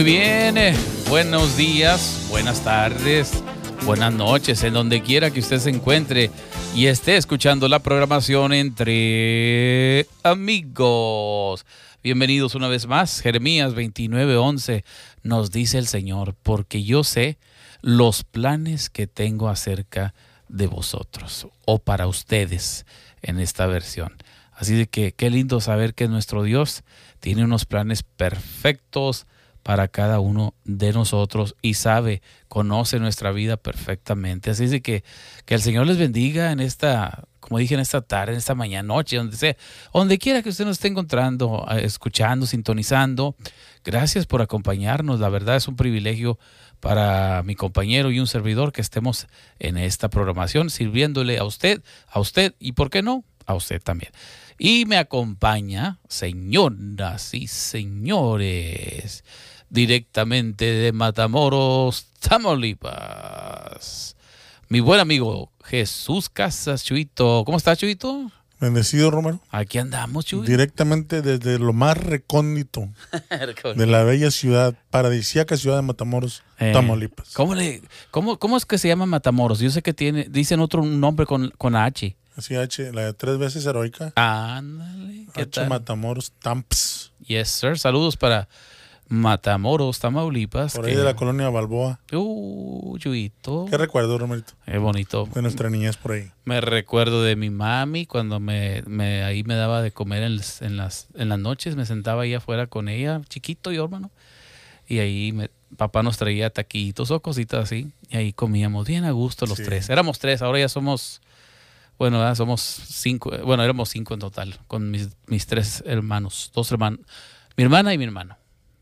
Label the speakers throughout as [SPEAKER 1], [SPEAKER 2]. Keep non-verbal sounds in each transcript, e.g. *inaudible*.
[SPEAKER 1] Muy bien, eh, buenos días, buenas tardes, buenas noches, en donde quiera que usted se encuentre y esté escuchando la programación entre amigos. Bienvenidos una vez más, Jeremías 29:11 nos dice el Señor, porque yo sé los planes que tengo acerca de vosotros o para ustedes en esta versión. Así que qué lindo saber que nuestro Dios tiene unos planes perfectos para cada uno de nosotros y sabe, conoce nuestra vida perfectamente. Así de que que el Señor les bendiga en esta, como dije, en esta tarde, en esta mañana, noche, donde sea, donde quiera que usted nos esté encontrando, eh, escuchando, sintonizando. Gracias por acompañarnos. La verdad es un privilegio para mi compañero y un servidor que estemos en esta programación sirviéndole a usted, a usted y, ¿por qué no? A usted también. Y me acompaña, señoras y señores, directamente de Matamoros, Tamaulipas. Mi buen amigo Jesús Casas, Chuito. ¿Cómo está, Chuito?
[SPEAKER 2] Bendecido, Romero.
[SPEAKER 1] Aquí andamos, Chuito.
[SPEAKER 2] Directamente desde lo más *laughs* recóndito de la bella ciudad, paradisíaca ciudad de Matamoros,
[SPEAKER 1] Eh,
[SPEAKER 2] Tamaulipas.
[SPEAKER 1] ¿Cómo, le, cómo, ¿Cómo es que se llama Matamoros? Yo sé que tiene, dicen otro nombre con, con H.
[SPEAKER 2] Así H, la de tres veces heroica.
[SPEAKER 1] Ándale, ¿qué
[SPEAKER 2] H
[SPEAKER 1] tal?
[SPEAKER 2] Matamoros Tamps.
[SPEAKER 1] Yes, sir. Saludos para Matamoros, Tamaulipas.
[SPEAKER 2] Por ahí
[SPEAKER 1] que-
[SPEAKER 2] de la colonia Balboa.
[SPEAKER 1] Uh, Chuito.
[SPEAKER 2] ¿Qué recuerdo, Romerito?
[SPEAKER 1] Es bonito.
[SPEAKER 2] De nuestra niñez por ahí.
[SPEAKER 1] Me recuerdo de mi mami cuando me, me ahí me daba de comer en, las- en las en las noches, me sentaba ahí afuera con ella, chiquito yo, hermano. Y ahí me, papá nos traía taquitos o cositas así, y ahí comíamos bien a gusto los
[SPEAKER 2] Sí.
[SPEAKER 1] tres. Éramos tres, ahora ya somos bueno, ¿verdad? somos cinco, eh, bueno, éramos cinco en total con mis, mis tres hermanos, dos hermanos, mi hermana y mi hermano.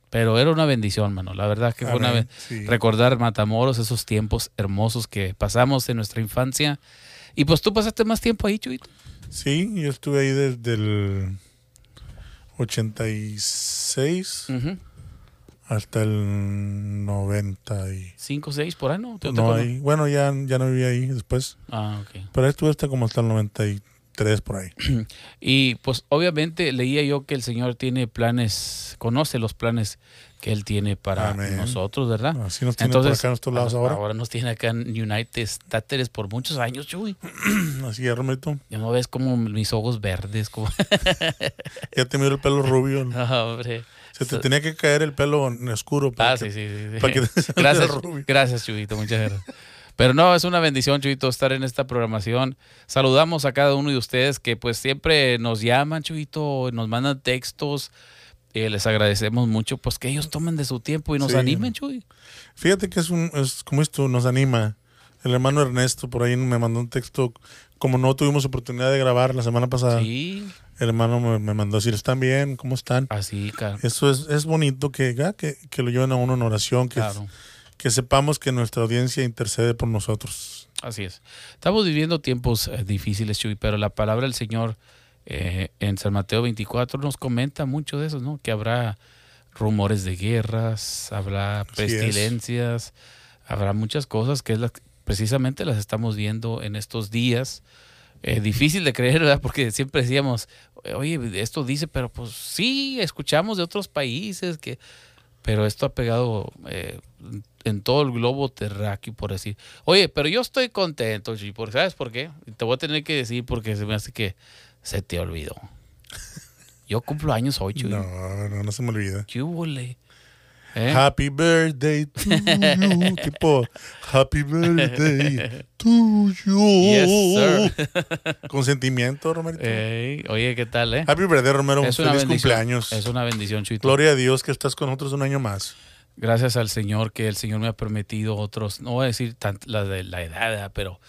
[SPEAKER 1] Pero era una bendición, mano. La verdad que fue una
[SPEAKER 2] Sí.
[SPEAKER 1] recordar Matamoros, esos tiempos hermosos que pasamos en nuestra infancia. Y pues tú pasaste más tiempo ahí, Chuito.
[SPEAKER 2] Sí, yo estuve ahí desde el 86
[SPEAKER 1] Ujú.
[SPEAKER 2] Hasta el 90 y...
[SPEAKER 1] Cinco, seis, por ahí, ¿no?
[SPEAKER 2] Bueno, ya, ya no viví ahí después.
[SPEAKER 1] Ah, ok.
[SPEAKER 2] Pero ahí estuve hasta como hasta el 93 por ahí. *clears throat*
[SPEAKER 1] Y pues obviamente leía yo que el Señor tiene planes, conoce los planes que Él tiene para
[SPEAKER 2] Amén.
[SPEAKER 1] nosotros, ¿verdad?
[SPEAKER 2] Así nos tiene
[SPEAKER 1] Entonces,
[SPEAKER 2] por acá en estos lados ahora.
[SPEAKER 1] Ahora nos tiene acá en United States por muchos años, Chuy. *clears throat*
[SPEAKER 2] Así es, Romerito.
[SPEAKER 1] Ya no ves como mis ojos verdes, como... *laughs*
[SPEAKER 2] Ya te miro el pelo rubio.
[SPEAKER 1] No, hombre.
[SPEAKER 2] Se te tenía que caer el pelo en oscuro. para
[SPEAKER 1] Ah,
[SPEAKER 2] que-
[SPEAKER 1] sí, sí, sí.
[SPEAKER 2] para que *laughs*
[SPEAKER 1] gracias, gracias, Chuyito, muchas gracias. Pero no, es una bendición, Chuyito, estar en esta programación. Saludamos a cada uno de ustedes que pues siempre nos llaman, Chuyito, nos mandan textos. Eh, les agradecemos mucho pues que ellos tomen de su tiempo y nos
[SPEAKER 2] Sí.
[SPEAKER 1] animen, Chuy.
[SPEAKER 2] Fíjate que es un, es como esto, nos anima. El hermano Ernesto por ahí me mandó un texto. Como no tuvimos oportunidad de grabar la semana pasada,
[SPEAKER 1] Sí,
[SPEAKER 2] el hermano me, me mandó a decir, ¿están bien? ¿Cómo están?
[SPEAKER 1] así, claro.
[SPEAKER 2] Eso es, es bonito que, ah, que, que lo lleven a uno en oración, que,
[SPEAKER 1] claro.
[SPEAKER 2] que sepamos que nuestra audiencia intercede por nosotros.
[SPEAKER 1] Así es. Estamos viviendo tiempos eh, difíciles, Chuy, pero la palabra del Señor eh, en San Mateo 24 nos comenta mucho de eso, ¿no? Que habrá rumores de guerras, habrá pestilencias, habrá muchas cosas que es la- precisamente las estamos viendo en estos días. Eh, difícil de creer, ¿verdad? Porque siempre decíamos, oye, esto dice, pero pues sí, escuchamos de otros países que... Pero esto ha pegado eh, en todo el globo terráqueo, por decir. Oye, pero yo estoy contento, porque ¿sabes por qué? Te voy a tener que decir porque se me hace que se te olvidó. Yo cumplo años hoy, Chuy.
[SPEAKER 2] No, no, no se me olvida.
[SPEAKER 1] ¿Qué húbole? ¿Eh?
[SPEAKER 2] Happy birthday to you. *laughs* tipo, happy birthday to you.
[SPEAKER 1] Yes, sir. *laughs*
[SPEAKER 2] Con sentimiento, Romerito.
[SPEAKER 1] Ey, oye, ¿qué tal, eh?
[SPEAKER 2] Happy birthday, Romero.
[SPEAKER 1] Es
[SPEAKER 2] Feliz cumpleaños.
[SPEAKER 1] Es una bendición, Chuito.
[SPEAKER 2] Gloria a Dios que estás con nosotros un año más.
[SPEAKER 1] Gracias al Señor que el Señor me ha permitido otros, no voy a decir tant- la de la edad, pero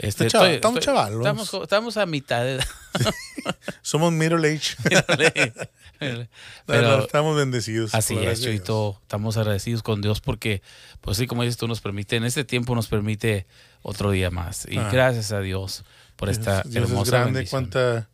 [SPEAKER 1] este,
[SPEAKER 2] estamos chavalos.
[SPEAKER 1] Estamos, a mitad de edad. *laughs*
[SPEAKER 2] Somos middle age. *laughs* *laughs*
[SPEAKER 1] pero,
[SPEAKER 2] Pero estamos bendecidos.
[SPEAKER 1] Así es. Chuito. Estamos agradecidos con Dios porque, pues sí, como dices tú, nos permite, en este tiempo nos permite otro día más. Y
[SPEAKER 2] Ah.
[SPEAKER 1] gracias a Dios por esta
[SPEAKER 2] Dios, Dios es
[SPEAKER 1] hermosa
[SPEAKER 2] grande.
[SPEAKER 1] bendición.
[SPEAKER 2] Cuánta,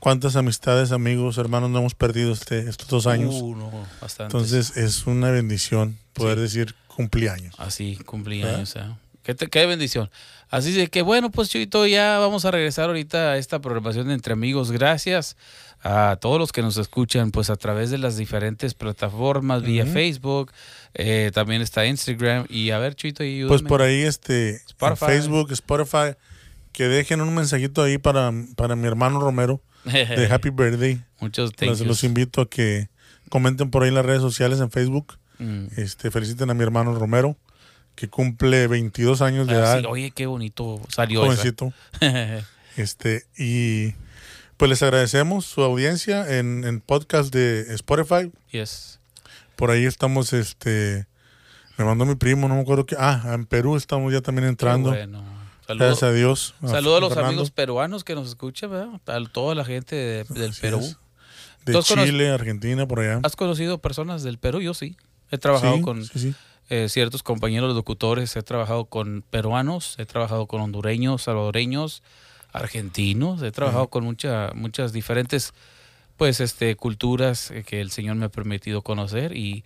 [SPEAKER 2] cuántas amistades, amigos, hermanos no hemos perdido este, estos dos años.
[SPEAKER 1] Uh, no.
[SPEAKER 2] Entonces es una bendición poder
[SPEAKER 1] Sí.
[SPEAKER 2] decir cumpleaños.
[SPEAKER 1] Así, cumpleaños. ¿eh? Qué, te- qué bendición. Así de que bueno, pues Chuito, ya vamos a regresar ahorita a esta programación de Entre Amigos. Gracias a todos los que nos escuchan pues a través de las diferentes plataformas, vía Facebook, eh, también está Instagram. Y a ver, Chuito, ayúdame.
[SPEAKER 2] Pues por ahí, este,
[SPEAKER 1] Spotify.
[SPEAKER 2] Facebook, Spotify, que dejen un mensajito ahí para, para mi hermano Romero de *laughs* Happy Birthday.
[SPEAKER 1] Muchos
[SPEAKER 2] Los, los invito a que comenten por ahí en las redes sociales, en Facebook.
[SPEAKER 1] Mm.
[SPEAKER 2] Este, feliciten a mi hermano Romero, que cumple 22 años de
[SPEAKER 1] Ah,
[SPEAKER 2] edad,
[SPEAKER 1] sí, oye, qué bonito salió esa.
[SPEAKER 2] jovencito. *laughs* Este, y pues les agradecemos su audiencia en, en podcast de Spotify.
[SPEAKER 1] yes.
[SPEAKER 2] Por ahí estamos, este, me mandó mi primo, no me acuerdo qué. Ah, en Perú estamos ya también entrando.
[SPEAKER 1] Qué bueno.
[SPEAKER 2] Gracias
[SPEAKER 1] Saludos
[SPEAKER 2] a Dios.
[SPEAKER 1] Saludos a los
[SPEAKER 2] Fernando,
[SPEAKER 1] amigos peruanos que nos escuchan, ¿verdad? A toda la gente de- del
[SPEAKER 2] Así
[SPEAKER 1] Perú.
[SPEAKER 2] es. De
[SPEAKER 1] ¿Tú has cono-
[SPEAKER 2] Chile, Argentina, por allá.
[SPEAKER 1] ¿Has conocido personas del Perú? Yo sí. He trabajado
[SPEAKER 2] Sí,
[SPEAKER 1] con
[SPEAKER 2] sí, sí.
[SPEAKER 1] Eh, ciertos compañeros locutores, he trabajado con peruanos, he trabajado con hondureños, salvadoreños, argentinos, he trabajado con mucha, muchas diferentes pues este culturas eh, que el Señor me ha permitido conocer y,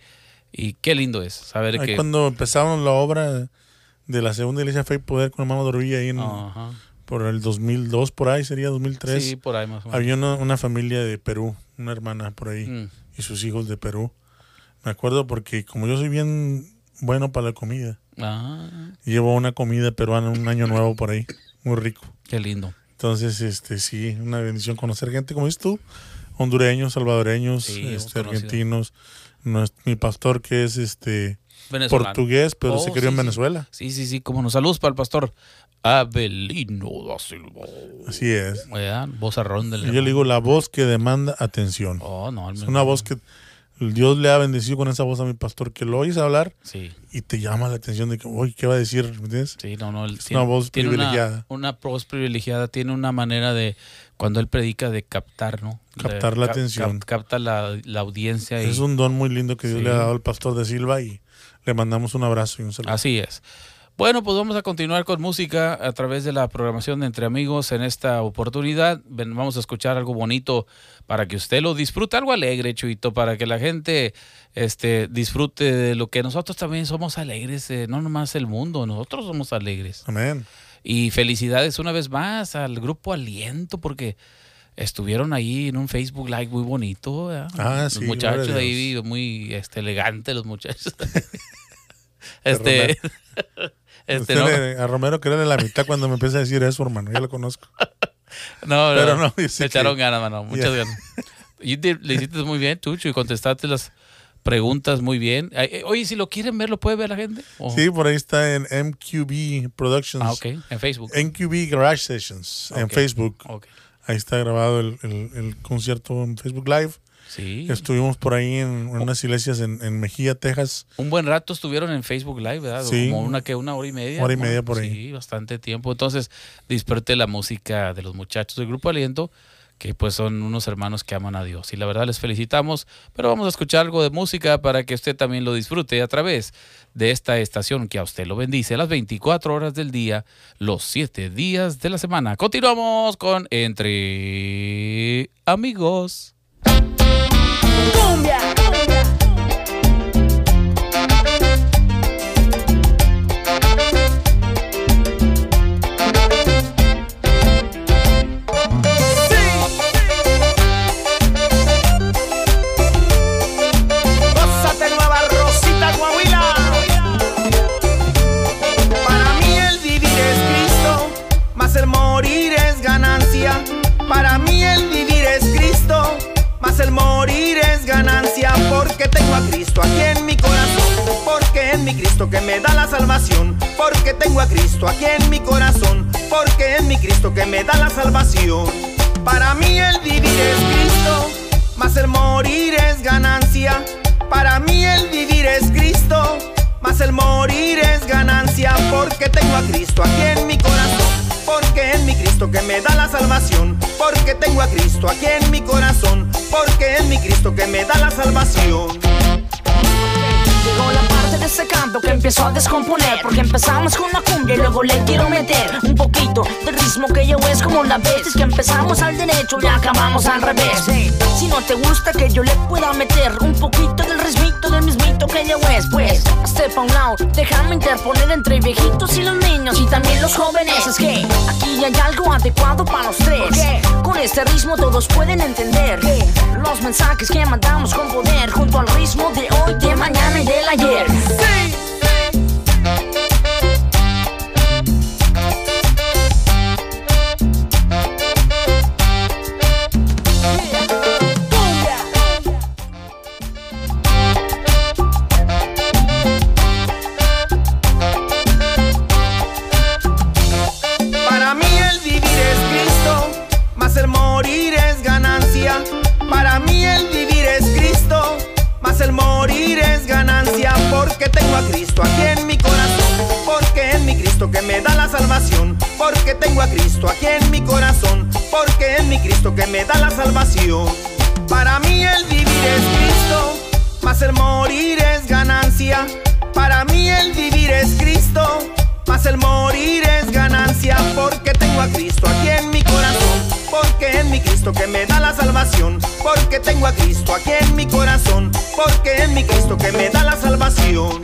[SPEAKER 1] y qué lindo es saber
[SPEAKER 2] Ahí
[SPEAKER 1] que
[SPEAKER 2] cuando empezamos la obra de la segunda iglesia Fe y Poder con hermano Dorvilla ahí en,
[SPEAKER 1] Ajá.
[SPEAKER 2] por el 2002, por ahí sería 2003.
[SPEAKER 1] Sí, por ahí más o menos.
[SPEAKER 2] Había una, una familia de Perú, una hermana por ahí,
[SPEAKER 1] Mm.
[SPEAKER 2] y sus hijos de Perú. Me acuerdo porque como yo soy bien bueno para la comida,
[SPEAKER 1] Ah,
[SPEAKER 2] llevo una comida peruana un año nuevo por ahí, muy rico.
[SPEAKER 1] qué lindo.
[SPEAKER 2] Entonces, este sí, una bendición conocer gente como dices tú, hondureños, salvadoreños,
[SPEAKER 1] Sí,
[SPEAKER 2] este, argentinos. Mi pastor que es este portugués, pero
[SPEAKER 1] Oh,
[SPEAKER 2] se crió
[SPEAKER 1] sí,
[SPEAKER 2] en. Venezuela.
[SPEAKER 1] Sí, sí, sí, como nos saludos para el pastor Abelino da Silva.
[SPEAKER 2] Así es.
[SPEAKER 1] Del
[SPEAKER 2] Yo le digo la voz que demanda atención.
[SPEAKER 1] Oh, no,
[SPEAKER 2] Es una voz que Dios le ha bendecido con esa voz a mi pastor, que lo oyes hablar
[SPEAKER 1] Sí,
[SPEAKER 2] y te llama la atención de que, uy, ¿qué va a decir? ¿Me entiendes?
[SPEAKER 1] sí, no, no. él
[SPEAKER 2] Es una voz
[SPEAKER 1] tiene
[SPEAKER 2] privilegiada.
[SPEAKER 1] Una, una voz privilegiada, tiene una manera de, cuando él predica, de captar, ¿no? De
[SPEAKER 2] Captar la
[SPEAKER 1] cap-
[SPEAKER 2] atención.
[SPEAKER 1] cap- capta la, la audiencia. Y,
[SPEAKER 2] Es un don muy lindo que Dios
[SPEAKER 1] Sí.
[SPEAKER 2] le ha dado al pastor de Silva y le mandamos un abrazo y un saludo.
[SPEAKER 1] Así es. Bueno, pues vamos a continuar con música a través de la programación de Entre Amigos en esta oportunidad. Vamos a escuchar algo bonito para que usted lo disfrute, algo alegre, Chuito, para que la gente este, disfrute de lo que nosotros también somos alegres, eh, no nomás el mundo, nosotros somos alegres.
[SPEAKER 2] Amén.
[SPEAKER 1] Y felicidades una vez más al grupo Aliento, porque estuvieron ahí en un Facebook Live muy bonito. ¿verdad?
[SPEAKER 2] Ah,
[SPEAKER 1] los
[SPEAKER 2] sí,
[SPEAKER 1] muchachos
[SPEAKER 2] gloria a
[SPEAKER 1] ahí muy este, elegantes, los muchachos. *laughs* este, *laughs* este, no,
[SPEAKER 2] le- a Romero créele la mitad cuando me empieza a decir eso, hermano. Ya lo conozco. *laughs*
[SPEAKER 1] no,
[SPEAKER 2] pero
[SPEAKER 1] no,
[SPEAKER 2] no, yo
[SPEAKER 1] echaron
[SPEAKER 2] que-
[SPEAKER 1] ganas, mano, muchas
[SPEAKER 2] Ya.
[SPEAKER 1] ganas. *laughs* Y te- le hiciste muy bien, Chucho, y contestaste las preguntas muy bien. Eh, Oye, si lo quieren ver, ¿lo puede ver la gente? ¿O-
[SPEAKER 2] Sí, por ahí está en MQB Productions.
[SPEAKER 1] Ah, ok, en Facebook.
[SPEAKER 2] MQB Garage Sessions en
[SPEAKER 1] Ok.
[SPEAKER 2] Facebook.
[SPEAKER 1] Ok.
[SPEAKER 2] Ahí está grabado el, el- el concierto en Facebook Live.
[SPEAKER 1] Sí.
[SPEAKER 2] Estuvimos por ahí en, en unas iglesias en, en Mejía, Texas.
[SPEAKER 1] Un buen rato estuvieron en Facebook Live, ¿verdad?
[SPEAKER 2] Sí.
[SPEAKER 1] Como una que una hora y media.
[SPEAKER 2] Hora y media por ahí.
[SPEAKER 1] Sí, bastante tiempo. Entonces, disfrute la música de los muchachos del Grupo Aliento, que pues son unos hermanos que aman a Dios. Y la verdad les felicitamos, pero vamos a escuchar algo de música para que usted también lo disfrute a través de esta estación que a usted lo bendice las 24 horas del día, los 7 días de la semana. Continuamos con Entre Amigos.
[SPEAKER 3] 哥伦。Porque tengo a Cristo aquí en mi corazón, porque es mi Cristo que me da la salvación. Porque tengo a Cristo aquí en mi corazón, porque es mi Cristo que me da la salvación. Para mí el vivir es Cristo, más el morir es ganancia. Para mí el vivir es Cristo, más el morir es ganancia. Porque tengo a Cristo aquí en mi corazón, porque es mi Cristo que me da la salvación. Porque tengo a Cristo aquí en mi corazón, porque es mi Cristo que me da la salvación.
[SPEAKER 4] De ese canto que empezó a descomponer Porque empezamos con la cumbia y luego le quiero meter Un poquito del ritmo que yo es como la vez Es que empezamos al derecho y acabamos al revés. Si no te gusta que yo le pueda meter Un poquito del ritmito del mismito que ya es pues Step a un lado, déjame interponer entre viejitos y los niños Y también los jóvenes. Es que aquí hay algo adecuado para los tres. Con este ritmo todos pueden entender Los mensajes que mandamos con poder Junto al ritmo de hoy, de mañana y del ayer
[SPEAKER 3] Para Porque tengo a Cristo aquí en mi corazón, porque es mi Cristo que me da la salvación. Para mí el vivir es Cristo, más el morir es ganancia. Para mí el vivir es Cristo, más el morir es ganancia. Porque tengo a Cristo aquí en mi corazón, porque es mi Cristo que me da la salvación. Porque tengo a Cristo aquí en mi corazón, porque es mi Cristo que me da la salvación.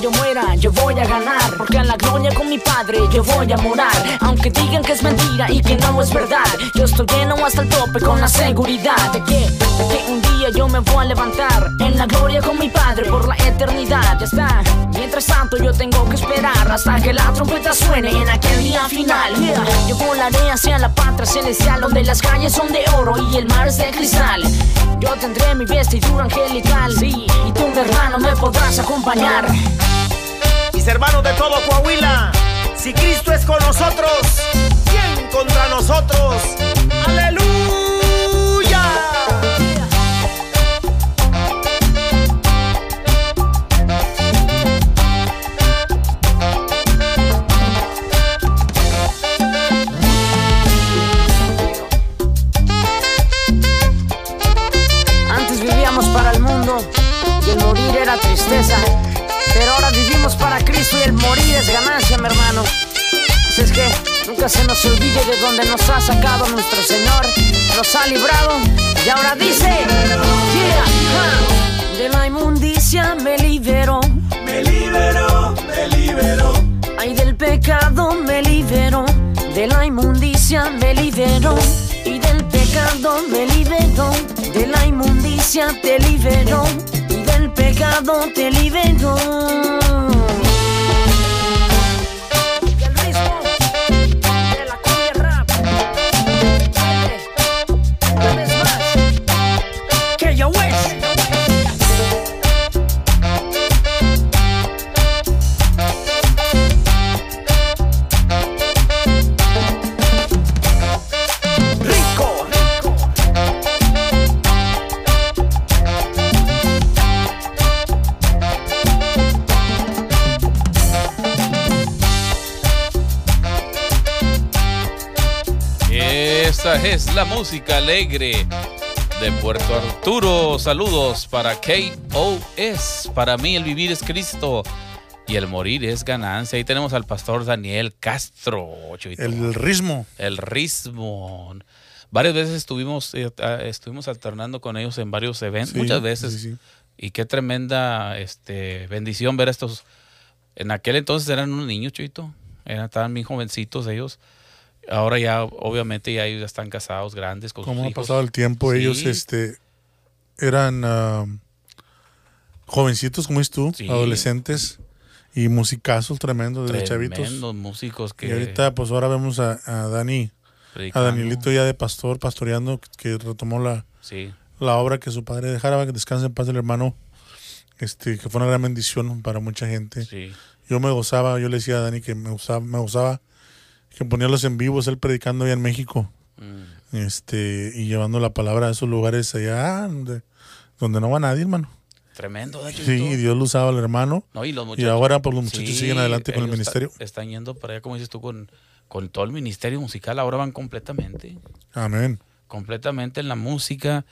[SPEAKER 4] Yo muera, yo voy a ganar. Porque en la gloria con mi padre yo voy a morar. Aunque digan que es mentira y que no es verdad. Yo estoy lleno hasta el tope con la seguridad de que, de que un día yo me voy a levantar. En la gloria con mi padre por la eternidad. Ya está. Mientras tanto, yo tengo que esperar hasta que la trompeta suene en aquel día final. Yo volaré hacia la patria celestial, donde las calles son de oro y el mar es de cristal. Yo tendré mi vestidura angelical, sí, y tú, mi hermano, me podrás acompañar.
[SPEAKER 3] Mis hermanos de todo Coahuila, si Cristo es con nosotros, ¿quién contra nosotros?
[SPEAKER 4] Nunca se nos olvide de donde nos ha sacado nuestro Señor, nos ha librado y ahora dice: yeah. De la inmundicia me liberó,
[SPEAKER 5] Me liberó, me liberó.
[SPEAKER 4] ay del pecado me liberó, de la inmundicia me liberó y del pecado me liberó, de la inmundicia te liberó y del pecado te liberó. Es
[SPEAKER 1] la música alegre de Puerto Arturo. Saludos para KOS. Para mí el vivir es Cristo y el morir es ganancia. Ahí tenemos al pastor Daniel Castro. Chuito.
[SPEAKER 2] El ritmo.
[SPEAKER 1] El ritmo. Varias veces estuvimos, eh, ah, estuvimos alternando con ellos en varios eventos,
[SPEAKER 2] Sí,
[SPEAKER 1] muchas veces.
[SPEAKER 2] sí, sí.
[SPEAKER 1] Y qué tremenda este, bendición ver a estos. En aquel entonces eran unos niños, Chuito. Eran, estaban bien jovencitos ellos. Ahora ya, obviamente, ya ellos ya están casados, grandes, con
[SPEAKER 2] Cómo
[SPEAKER 1] sus
[SPEAKER 2] ha
[SPEAKER 1] hijos.
[SPEAKER 2] pasado el tiempo. Ellos este, eran ah, jovencitos, como dices tú,
[SPEAKER 1] Sí.
[SPEAKER 2] adolescentes y musicazos tremendos chavitos.
[SPEAKER 1] Tremendos músicos que
[SPEAKER 2] Y ahorita, pues ahora vemos a, a Dani, a. Danielito ya de pastor, pastoreando, que retomó la,
[SPEAKER 1] Sí,
[SPEAKER 2] la obra que su padre dejara, que descanse en paz el hermano, este, que fue una gran bendición para mucha gente. Yo me gozaba, yo le decía a Dani que me gozaba, me gozaba que ponía los en vivos, él predicando allá en México,
[SPEAKER 1] Mm.
[SPEAKER 2] este, y llevando la palabra a esos lugares allá donde, donde no va nadie, hermano.
[SPEAKER 1] Tremendo, ¿eh,
[SPEAKER 2] Sí, y Dios lo usaba al hermano.
[SPEAKER 1] No, y los
[SPEAKER 2] Y
[SPEAKER 1] muchachos.
[SPEAKER 2] ahora pues los muchachos
[SPEAKER 1] Sí,
[SPEAKER 2] siguen adelante con el ministerio.
[SPEAKER 1] está- están yendo para allá, como dices tú, con, con todo el ministerio musical. Ahora van completamente.
[SPEAKER 2] Amén.
[SPEAKER 1] completamente en la música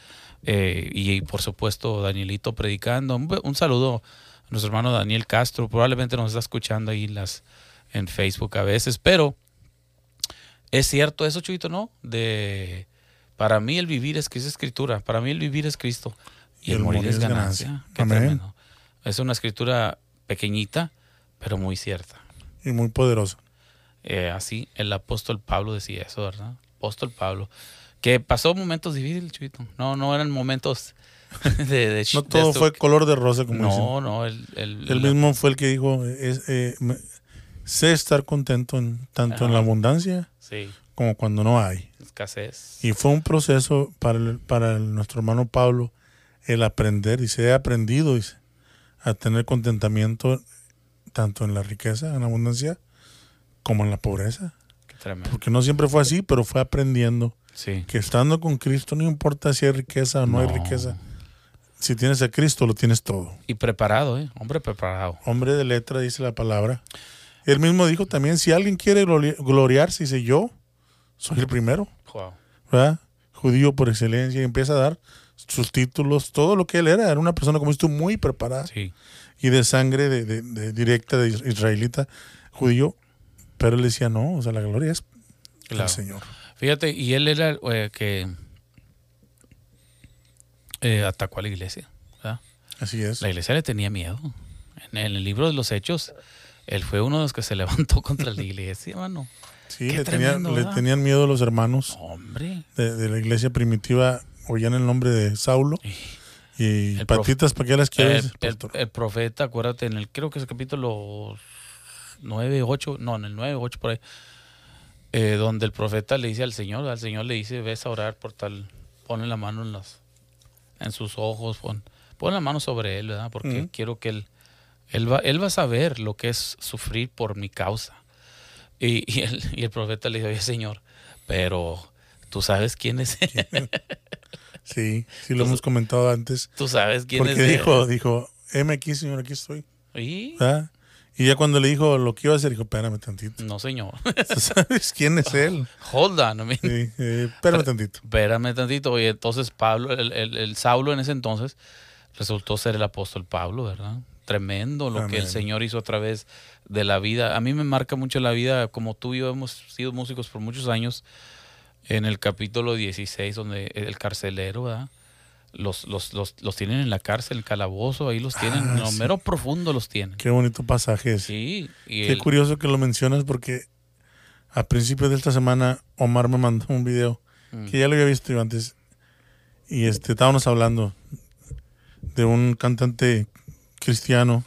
[SPEAKER 1] eh, y, por supuesto Danielito predicando. Un, un saludo a nuestro hermano Daniel Castro, probablemente nos está escuchando ahí las, en Facebook a veces, pero es cierto eso, Chuito, ¿no? De para mí el vivir es que es escritura, para mí el vivir es Cristo. y el morir es ganancia. Tremendo. Es una escritura pequeñita, pero muy cierta.
[SPEAKER 2] Y muy poderosa.
[SPEAKER 1] Eh, así el apóstol Pablo decía eso, ¿verdad? Apóstol Pablo. Que pasó momentos difíciles, Chuito. No, no eran momentos *laughs* de... de
[SPEAKER 2] No todo fue color de rosa, como dicen.
[SPEAKER 1] No, no, el, el-
[SPEAKER 2] Él mismo fue el que dijo, es, eh, me- sé estar contento en, tanto en la abundancia
[SPEAKER 1] Sí,
[SPEAKER 2] como cuando no hay.
[SPEAKER 1] escasez.
[SPEAKER 2] Y fue un proceso para, el- para el- nuestro hermano Pablo el aprender, dice, he aprendido dice, a tener contentamiento tanto en la riqueza, en la abundancia, como en la pobreza.
[SPEAKER 1] Qué tremendo.
[SPEAKER 2] Porque no siempre fue así, pero fue aprendiendo
[SPEAKER 1] Sí.
[SPEAKER 2] que estando con Cristo no importa si hay riqueza o no, hay riqueza. Si tienes a Cristo, lo tienes todo.
[SPEAKER 1] Y preparado, ¿eh? Hombre preparado.
[SPEAKER 2] Hombre de letra, dice la palabra. Él mismo dijo también, si alguien quiere glori- gloriarse, dice yo, soy el primero,
[SPEAKER 1] Wow.
[SPEAKER 2] ¿verdad? Judío por excelencia, y empieza a dar sus títulos, todo lo que él era. Era una persona, como dices tú, muy preparada
[SPEAKER 1] Sí.
[SPEAKER 2] y de sangre de, de- de directa de is- israelita, judío. Pero él decía, no, o sea, la gloria es
[SPEAKER 1] Claro.
[SPEAKER 2] del Señor.
[SPEAKER 1] Fíjate, y él era eh, que eh, atacó a la iglesia. ¿verdad?
[SPEAKER 2] Así es.
[SPEAKER 1] La iglesia le tenía miedo. En el libro de los Hechos, él fue uno de los que se *laughs* levantó contra la iglesia, mano.
[SPEAKER 2] Sí, le, tenían miedo los hermanos
[SPEAKER 1] Hombre.
[SPEAKER 2] de, de la iglesia primitiva, oían el nombre de Saulo. Y
[SPEAKER 1] El
[SPEAKER 2] patitas, ¿para qué las quieres,
[SPEAKER 1] Eh, el, profeta, acuérdate, en el creo que es el capítulo 9, 8, no, en el 9, 8 por ahí, eh, donde el profeta le dice al Señor, al Señor le dice, ves a orar por tal, ponle la mano en las, en sus ojos, pon, pon la mano sobre él, ¿verdad? Porque quiero que él, él va, él va a saber lo que es sufrir por mi causa. Y, y, el, y el profeta le dice, oye Señor, pero tú sabes quién es él, *laughs*
[SPEAKER 2] Sí, sí lo hemos comentado antes.
[SPEAKER 1] tú sabes quién
[SPEAKER 2] Porque
[SPEAKER 1] es él.
[SPEAKER 2] dijo, dijo, heme aquí, Señor, aquí estoy.
[SPEAKER 1] Y-.
[SPEAKER 2] Y ya cuando le dijo lo que iba a hacer, dijo, espérame tantito.
[SPEAKER 1] no señor, *laughs*
[SPEAKER 2] ¿Tú sabes quién es él?
[SPEAKER 1] hold on, I mean,
[SPEAKER 2] Sí, eh, espérame tantito.
[SPEAKER 1] espérame tantito. Y entonces Pablo, el, el- el Saulo en ese entonces, resultó ser el apóstol Pablo, ¿verdad? Tremendo lo que el. Señor hizo a través de la vida. A mí me marca mucho la vida, como tú y yo hemos sido músicos por muchos años, en el capítulo 16, donde el carcelero, ¿verdad? Los, los, los, los tienen en la cárcel, el calabozo, ahí los tienen,
[SPEAKER 2] Ah,
[SPEAKER 1] en lo
[SPEAKER 2] sí.
[SPEAKER 1] mero profundo los tienen.
[SPEAKER 2] Qué bonito pasaje es.
[SPEAKER 1] Sí, y
[SPEAKER 2] Qué
[SPEAKER 1] el-
[SPEAKER 2] curioso que lo mencionas porque a principios de esta semana Omar me mandó un video
[SPEAKER 1] Mm.
[SPEAKER 2] que ya lo había visto yo antes y este estábamos hablando de un cantante cristiano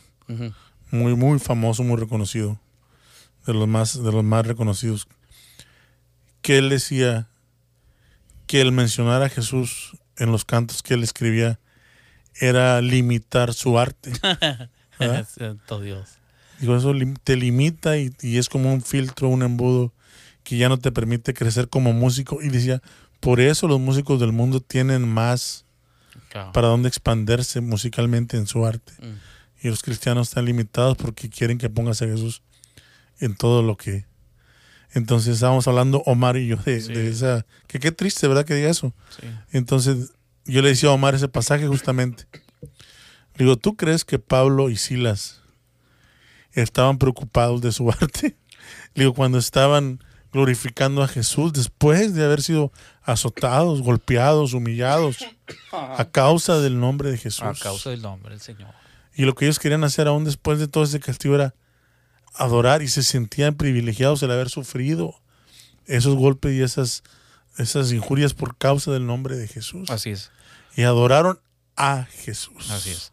[SPEAKER 2] muy muy famoso, muy reconocido, de los más de los más reconocidos, que él decía que el mencionar a Jesús en los cantos que él escribía era limitar su arte. *laughs*
[SPEAKER 1] Santo Dios.
[SPEAKER 2] Digo, eso te limita y, y es como un filtro, un embudo que ya no te permite crecer como músico. Y decía, por eso los músicos del mundo tienen más
[SPEAKER 1] Claro.
[SPEAKER 2] para dónde expandirse musicalmente en su arte.
[SPEAKER 1] Mm.
[SPEAKER 2] Y los cristianos están limitados porque quieren que pongas a Jesús en todo lo que... Entonces estábamos hablando Omar y yo de,
[SPEAKER 1] Sí.
[SPEAKER 2] de esa... Que qué triste, ¿verdad? Que diga eso.
[SPEAKER 1] Sí.
[SPEAKER 2] Entonces yo le decía a Omar ese pasaje justamente. Le digo, ¿tú crees que Pablo y Silas estaban preocupados de su *laughs* arte? Le digo, cuando estaban glorificando a Jesús después de haber sido azotados, golpeados, humillados *laughs* a causa del nombre de Jesús.
[SPEAKER 1] A causa del nombre del Señor.
[SPEAKER 2] Y lo que ellos querían hacer aún después de todo ese castigo era adorar y se sentían privilegiados el haber sufrido esos golpes y esas, esas injurias por causa del nombre de Jesús.
[SPEAKER 1] Así es.
[SPEAKER 2] Y adoraron a Jesús.
[SPEAKER 1] Así es.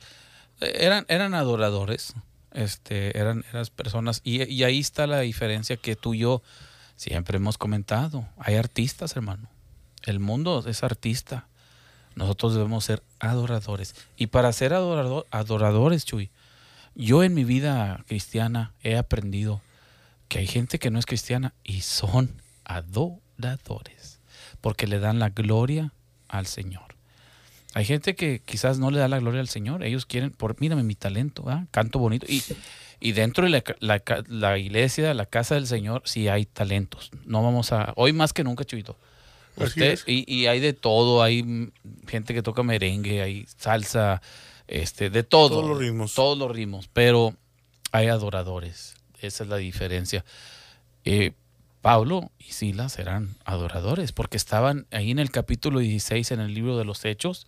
[SPEAKER 1] Eran, eran adoradores, este, eran, eran personas, y, y ahí está la diferencia que tú y yo siempre hemos comentado. Hay artistas, hermano. El mundo es artista. Nosotros debemos ser adoradores. Y para ser adorador, adoradores, Chuy, yo en mi vida cristiana he aprendido que hay gente que no es cristiana y son adoradores, porque le dan la gloria al Señor. Hay gente que quizás no le da la gloria al Señor. Ellos quieren, por mírame mi talento, ¿ah? canto bonito. Y, y dentro de la, la la iglesia, la casa del Señor, sí hay talentos. No vamos a. Hoy más que nunca, Chivito.
[SPEAKER 2] Así
[SPEAKER 1] Usted, y, y hay de todo. Hay gente que toca merengue, hay salsa, este, de todo.
[SPEAKER 2] Todos los ritmos.
[SPEAKER 1] Todos los ritmos. Pero hay adoradores. Esa es la diferencia. Eh, Pablo y Silas eran adoradores porque estaban ahí en el capítulo 16 en el libro de los Hechos.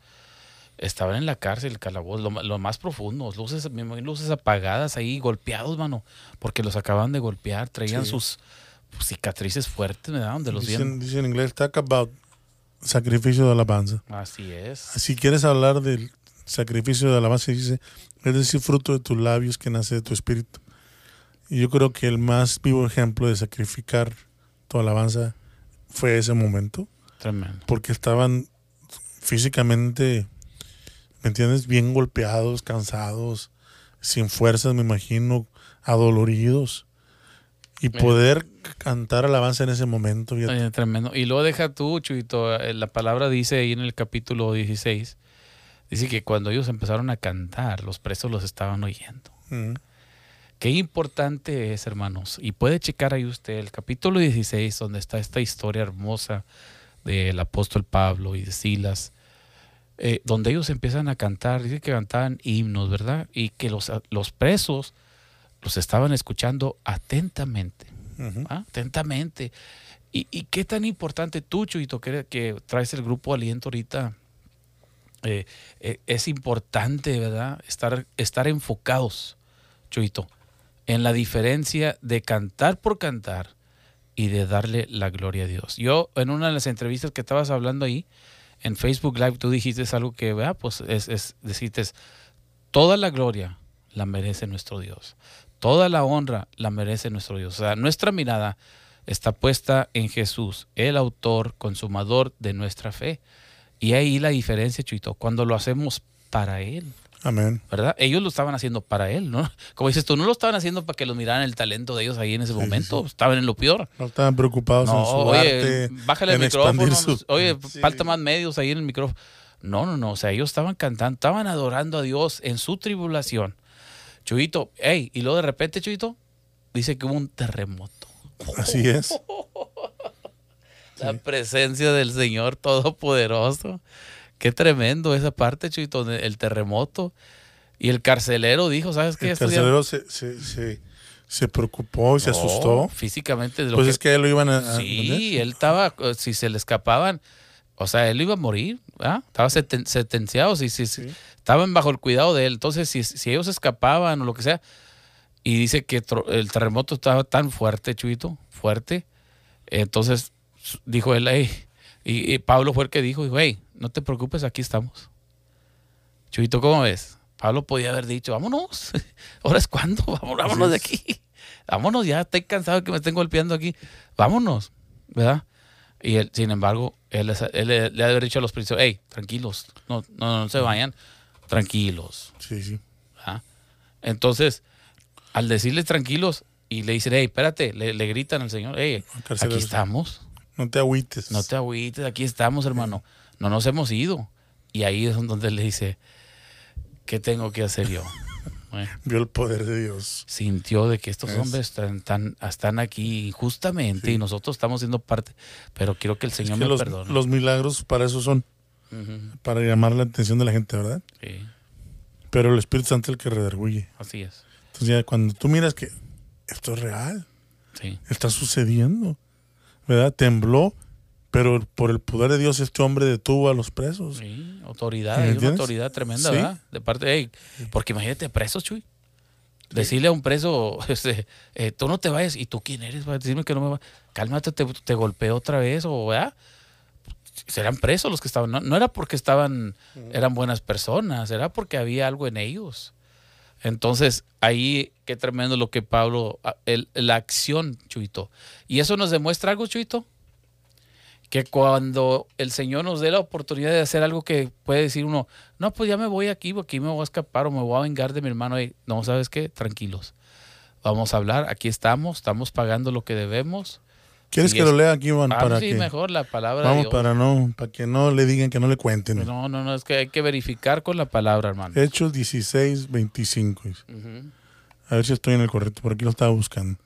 [SPEAKER 1] Estaban en la cárcel, el calabozo, lo, más profundo, luces, me luces apagadas ahí, golpeados, mano, porque los acaban de golpear, traían
[SPEAKER 2] Sí.
[SPEAKER 1] sus cicatrices fuertes, ¿verdad? Donde los.
[SPEAKER 2] Dicen, dice en inglés, talk about sacrificio de alabanza.
[SPEAKER 1] Así es.
[SPEAKER 2] Si quieres hablar del sacrificio de alabanza, dice, es decir, fruto de tus labios que nace de tu espíritu. Y yo creo que el más vivo ejemplo de sacrificar tu alabanza fue ese momento,
[SPEAKER 1] Tremendo.
[SPEAKER 2] porque estaban físicamente, ¿me entiendes? Bien golpeados, cansados, sin fuerzas, me imagino, adoloridos. Y
[SPEAKER 1] Mira.
[SPEAKER 2] poder cantar alabanza en ese momento.
[SPEAKER 1] Oye, tremendo. Y luego deja tú, Chuyito, eh, la palabra dice ahí en el capítulo 16, dice que cuando ellos empezaron a cantar, los presos los estaban oyendo.
[SPEAKER 2] Mm.
[SPEAKER 1] Qué importante es, hermanos. Y puede checar ahí usted el capítulo 16, donde está esta historia hermosa del apóstol Pablo y de Silas, eh, donde ellos empiezan a cantar, dice que cantaban himnos, ¿verdad? Y que los, los presos los estaban escuchando atentamente. ¿ah? Atentamente. ¿Y, y qué tan importante tú, Chuito, que, que traes el grupo Aliento ahorita? eh, eh, es importante, ¿verdad? Estar, estar enfocados, Chuito, en la diferencia de cantar por cantar y de darle la gloria a Dios. Yo, en una de las entrevistas que estabas hablando ahí, en Facebook Live, tú dijiste algo que, vea, pues es, es decirte, toda la gloria la merece nuestro Dios. Toda la honra la merece nuestro Dios. O sea, nuestra mirada está puesta en Jesús, el autor, consumador de nuestra fe. Y ahí la diferencia, Chuito, cuando lo hacemos para Él,
[SPEAKER 2] Amén.
[SPEAKER 1] ¿verdad? Ellos lo estaban haciendo para Él, ¿no? *laughs* Como dices tú, no lo estaban haciendo para que los miraran el talento de ellos ahí en ese momento,
[SPEAKER 2] sí,
[SPEAKER 1] estaban en lo peor.
[SPEAKER 2] No estaban preocupados
[SPEAKER 1] No,
[SPEAKER 2] en su
[SPEAKER 1] oye,
[SPEAKER 2] arte.
[SPEAKER 1] bájale el micrófono.
[SPEAKER 2] su-
[SPEAKER 1] Oye,
[SPEAKER 2] Sí.
[SPEAKER 1] falta más medios ahí en el micrófono. No, no, no. O sea, ellos estaban cantando, estaban adorando a Dios en su tribulación. Chuyito, hey, y luego de repente, Chuyito, dice que hubo un terremoto.
[SPEAKER 2] Así es. *laughs*
[SPEAKER 1] La presencia del Señor Todopoderoso. Qué tremendo esa parte, Chuyito, de- el terremoto. Y el carcelero dijo, ¿sabes qué?
[SPEAKER 2] El carcelero se, se, se, se preocupó y se
[SPEAKER 1] No,
[SPEAKER 2] asustó.
[SPEAKER 1] Físicamente. de lo
[SPEAKER 2] Pues
[SPEAKER 1] que-
[SPEAKER 2] es que él lo iban a. a-
[SPEAKER 1] Sí, él estaba, si se le escapaban, o sea, él iba a morir, ¿verdad? Estaba seten- sentenciado, si, si,
[SPEAKER 2] Sí.
[SPEAKER 1] estaban bajo el cuidado de él. Entonces, si, si ellos escapaban o lo que sea, y dice que el terremoto estaba tan fuerte, Chuito, fuerte, entonces dijo él, hey, y, y Pablo fue el que dijo, dijo, hey, no te preocupes, aquí estamos. Chuito, ¿cómo ves? Pablo podía haber dicho, vámonos, *laughs* ahora es cuando, vámonos, vámonos de aquí, vámonos, ya estoy cansado de que me estén golpeando aquí, vámonos, ¿verdad? Y él, sin embargo, él, les- él le, ha dicho a los prisioneros, hey, tranquilos, no, no, no se vayan, tranquilos,
[SPEAKER 2] Sí, sí.
[SPEAKER 1] ¿ah? Entonces, al decirles tranquilos y le dicen, hey, espérate, le, le gritan al Señor, hey, aquí estamos,
[SPEAKER 2] No te agüites.
[SPEAKER 1] no te agüites, aquí estamos, hermano, no nos hemos ido. Y ahí es donde le dice, ¿qué tengo que hacer yo? *laughs* Bueno,
[SPEAKER 2] Vio el poder de Dios.
[SPEAKER 1] sintió de que estos
[SPEAKER 2] Es-
[SPEAKER 1] hombres están, están, están aquí injustamente
[SPEAKER 2] Sí.
[SPEAKER 1] y nosotros estamos siendo parte, pero quiero que el Señor
[SPEAKER 2] Es que
[SPEAKER 1] me
[SPEAKER 2] los,
[SPEAKER 1] perdone.
[SPEAKER 2] los milagros para eso son, para llamar la atención de la gente, ¿verdad?
[SPEAKER 1] sí,
[SPEAKER 2] Pero el Espíritu Santo es el que redarguye.
[SPEAKER 1] así es.
[SPEAKER 2] Entonces ya cuando tú miras que esto es real,
[SPEAKER 1] Sí,
[SPEAKER 2] está sucediendo, ¿verdad? Tembló, pero por el poder de Dios este hombre detuvo a los presos.
[SPEAKER 1] sí, autoridad,
[SPEAKER 2] ¿Me
[SPEAKER 1] hay una autoridad tremenda,
[SPEAKER 2] Sí.
[SPEAKER 1] ¿verdad? De parte hey, porque imagínate presos, Chuy. Decirle a un preso, *laughs* este, eh, tú no te vayas, ¿y tú quién eres? para decirme que no me va. Cálmate, te, te golpeé otra vez, o ¿verdad? Serán presos los que estaban. No, no era porque estaban, eran buenas personas, era porque había algo en ellos. Entonces, ahí, qué tremendo lo que Pablo, a- el- la acción, Chuito. Y eso nos demuestra algo, Chuito, que cuando el Señor nos dé la oportunidad de hacer algo que puede decir uno, no, pues ya me voy aquí, aquí me voy a escapar o me voy a vengar de mi hermano. Ey, no, ¿sabes qué? Tranquilos. Vamos a hablar, aquí estamos, estamos pagando lo que debemos.
[SPEAKER 2] ¿Quieres que
[SPEAKER 1] es-
[SPEAKER 2] lo lea aquí, Iván?
[SPEAKER 1] Ah,
[SPEAKER 2] para
[SPEAKER 1] sí,
[SPEAKER 2] que,
[SPEAKER 1] mejor la palabra de
[SPEAKER 2] vamos,
[SPEAKER 1] Dios.
[SPEAKER 2] para no, para que no le digan que no le cuenten.
[SPEAKER 1] No, no, no, es que hay que verificar con la palabra, hermano.
[SPEAKER 2] Hechos 16, 25. dice.
[SPEAKER 1] Ujú.
[SPEAKER 2] A ver si estoy en el correcto, por aquí lo estaba buscando.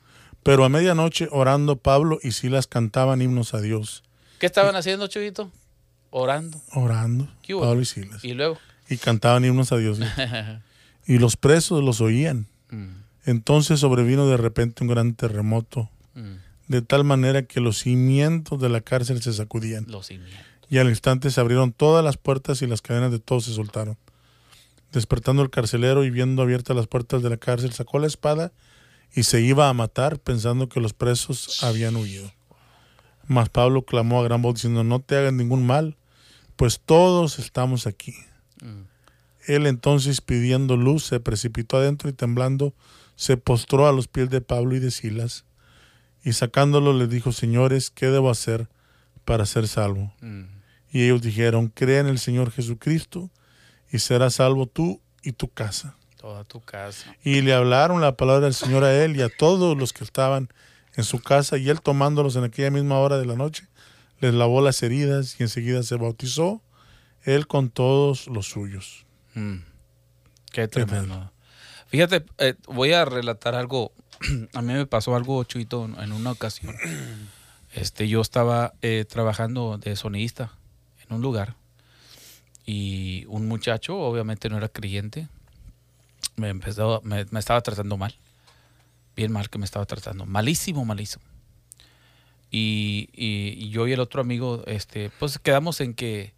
[SPEAKER 2] Pero a medianoche, orando, Pablo y Silas cantaban himnos a Dios.
[SPEAKER 1] ¿Qué estaban haciendo, Chuyito? Orando.
[SPEAKER 2] Orando,
[SPEAKER 1] ¿Qué hubo?
[SPEAKER 2] Pablo y Silas.
[SPEAKER 1] Y luego.
[SPEAKER 2] Y cantaban himnos a Dios. *laughs* y los presos los oían.
[SPEAKER 1] Mm,
[SPEAKER 2] Entonces sobrevino de repente un gran terremoto,
[SPEAKER 1] mm,
[SPEAKER 2] de tal manera que los cimientos de la cárcel se sacudían.
[SPEAKER 1] los cimientos.
[SPEAKER 2] Y al instante se abrieron todas las puertas y las cadenas de todos se soltaron. Despertando el carcelero y viendo abiertas las puertas de la cárcel, sacó la espada y se iba a matar pensando que los presos habían huido. Mas Pablo clamó a gran voz diciendo, no te hagan ningún mal, pues todos estamos aquí. Él entonces pidiendo luz se precipitó adentro y temblando se postró a los pies de Pablo y de Silas y sacándolo le dijo, señores, ¿qué debo hacer para ser salvo? Y ellos dijeron, cree en el Señor Jesucristo y serás salvo tú y tu casa.
[SPEAKER 1] Toda tu casa.
[SPEAKER 2] Y le hablaron la palabra del Señor a él y a todos los que estaban en su casa, y él tomándolos en aquella misma hora de la noche, les lavó las heridas y enseguida se bautizó, él con todos los suyos.
[SPEAKER 1] Mm. Qué tremendo. Fíjate, eh, voy a relatar algo. A mí me pasó algo, Chuito, en una ocasión. Este, yo estaba eh, trabajando de sonidista en un lugar y un muchacho, obviamente no era creyente, me, empezó, me, estaba tratando mal. Bien mal que me estaba tratando. Malísimo, malísimo. Y, y- yo y el otro amigo, este, pues quedamos en que,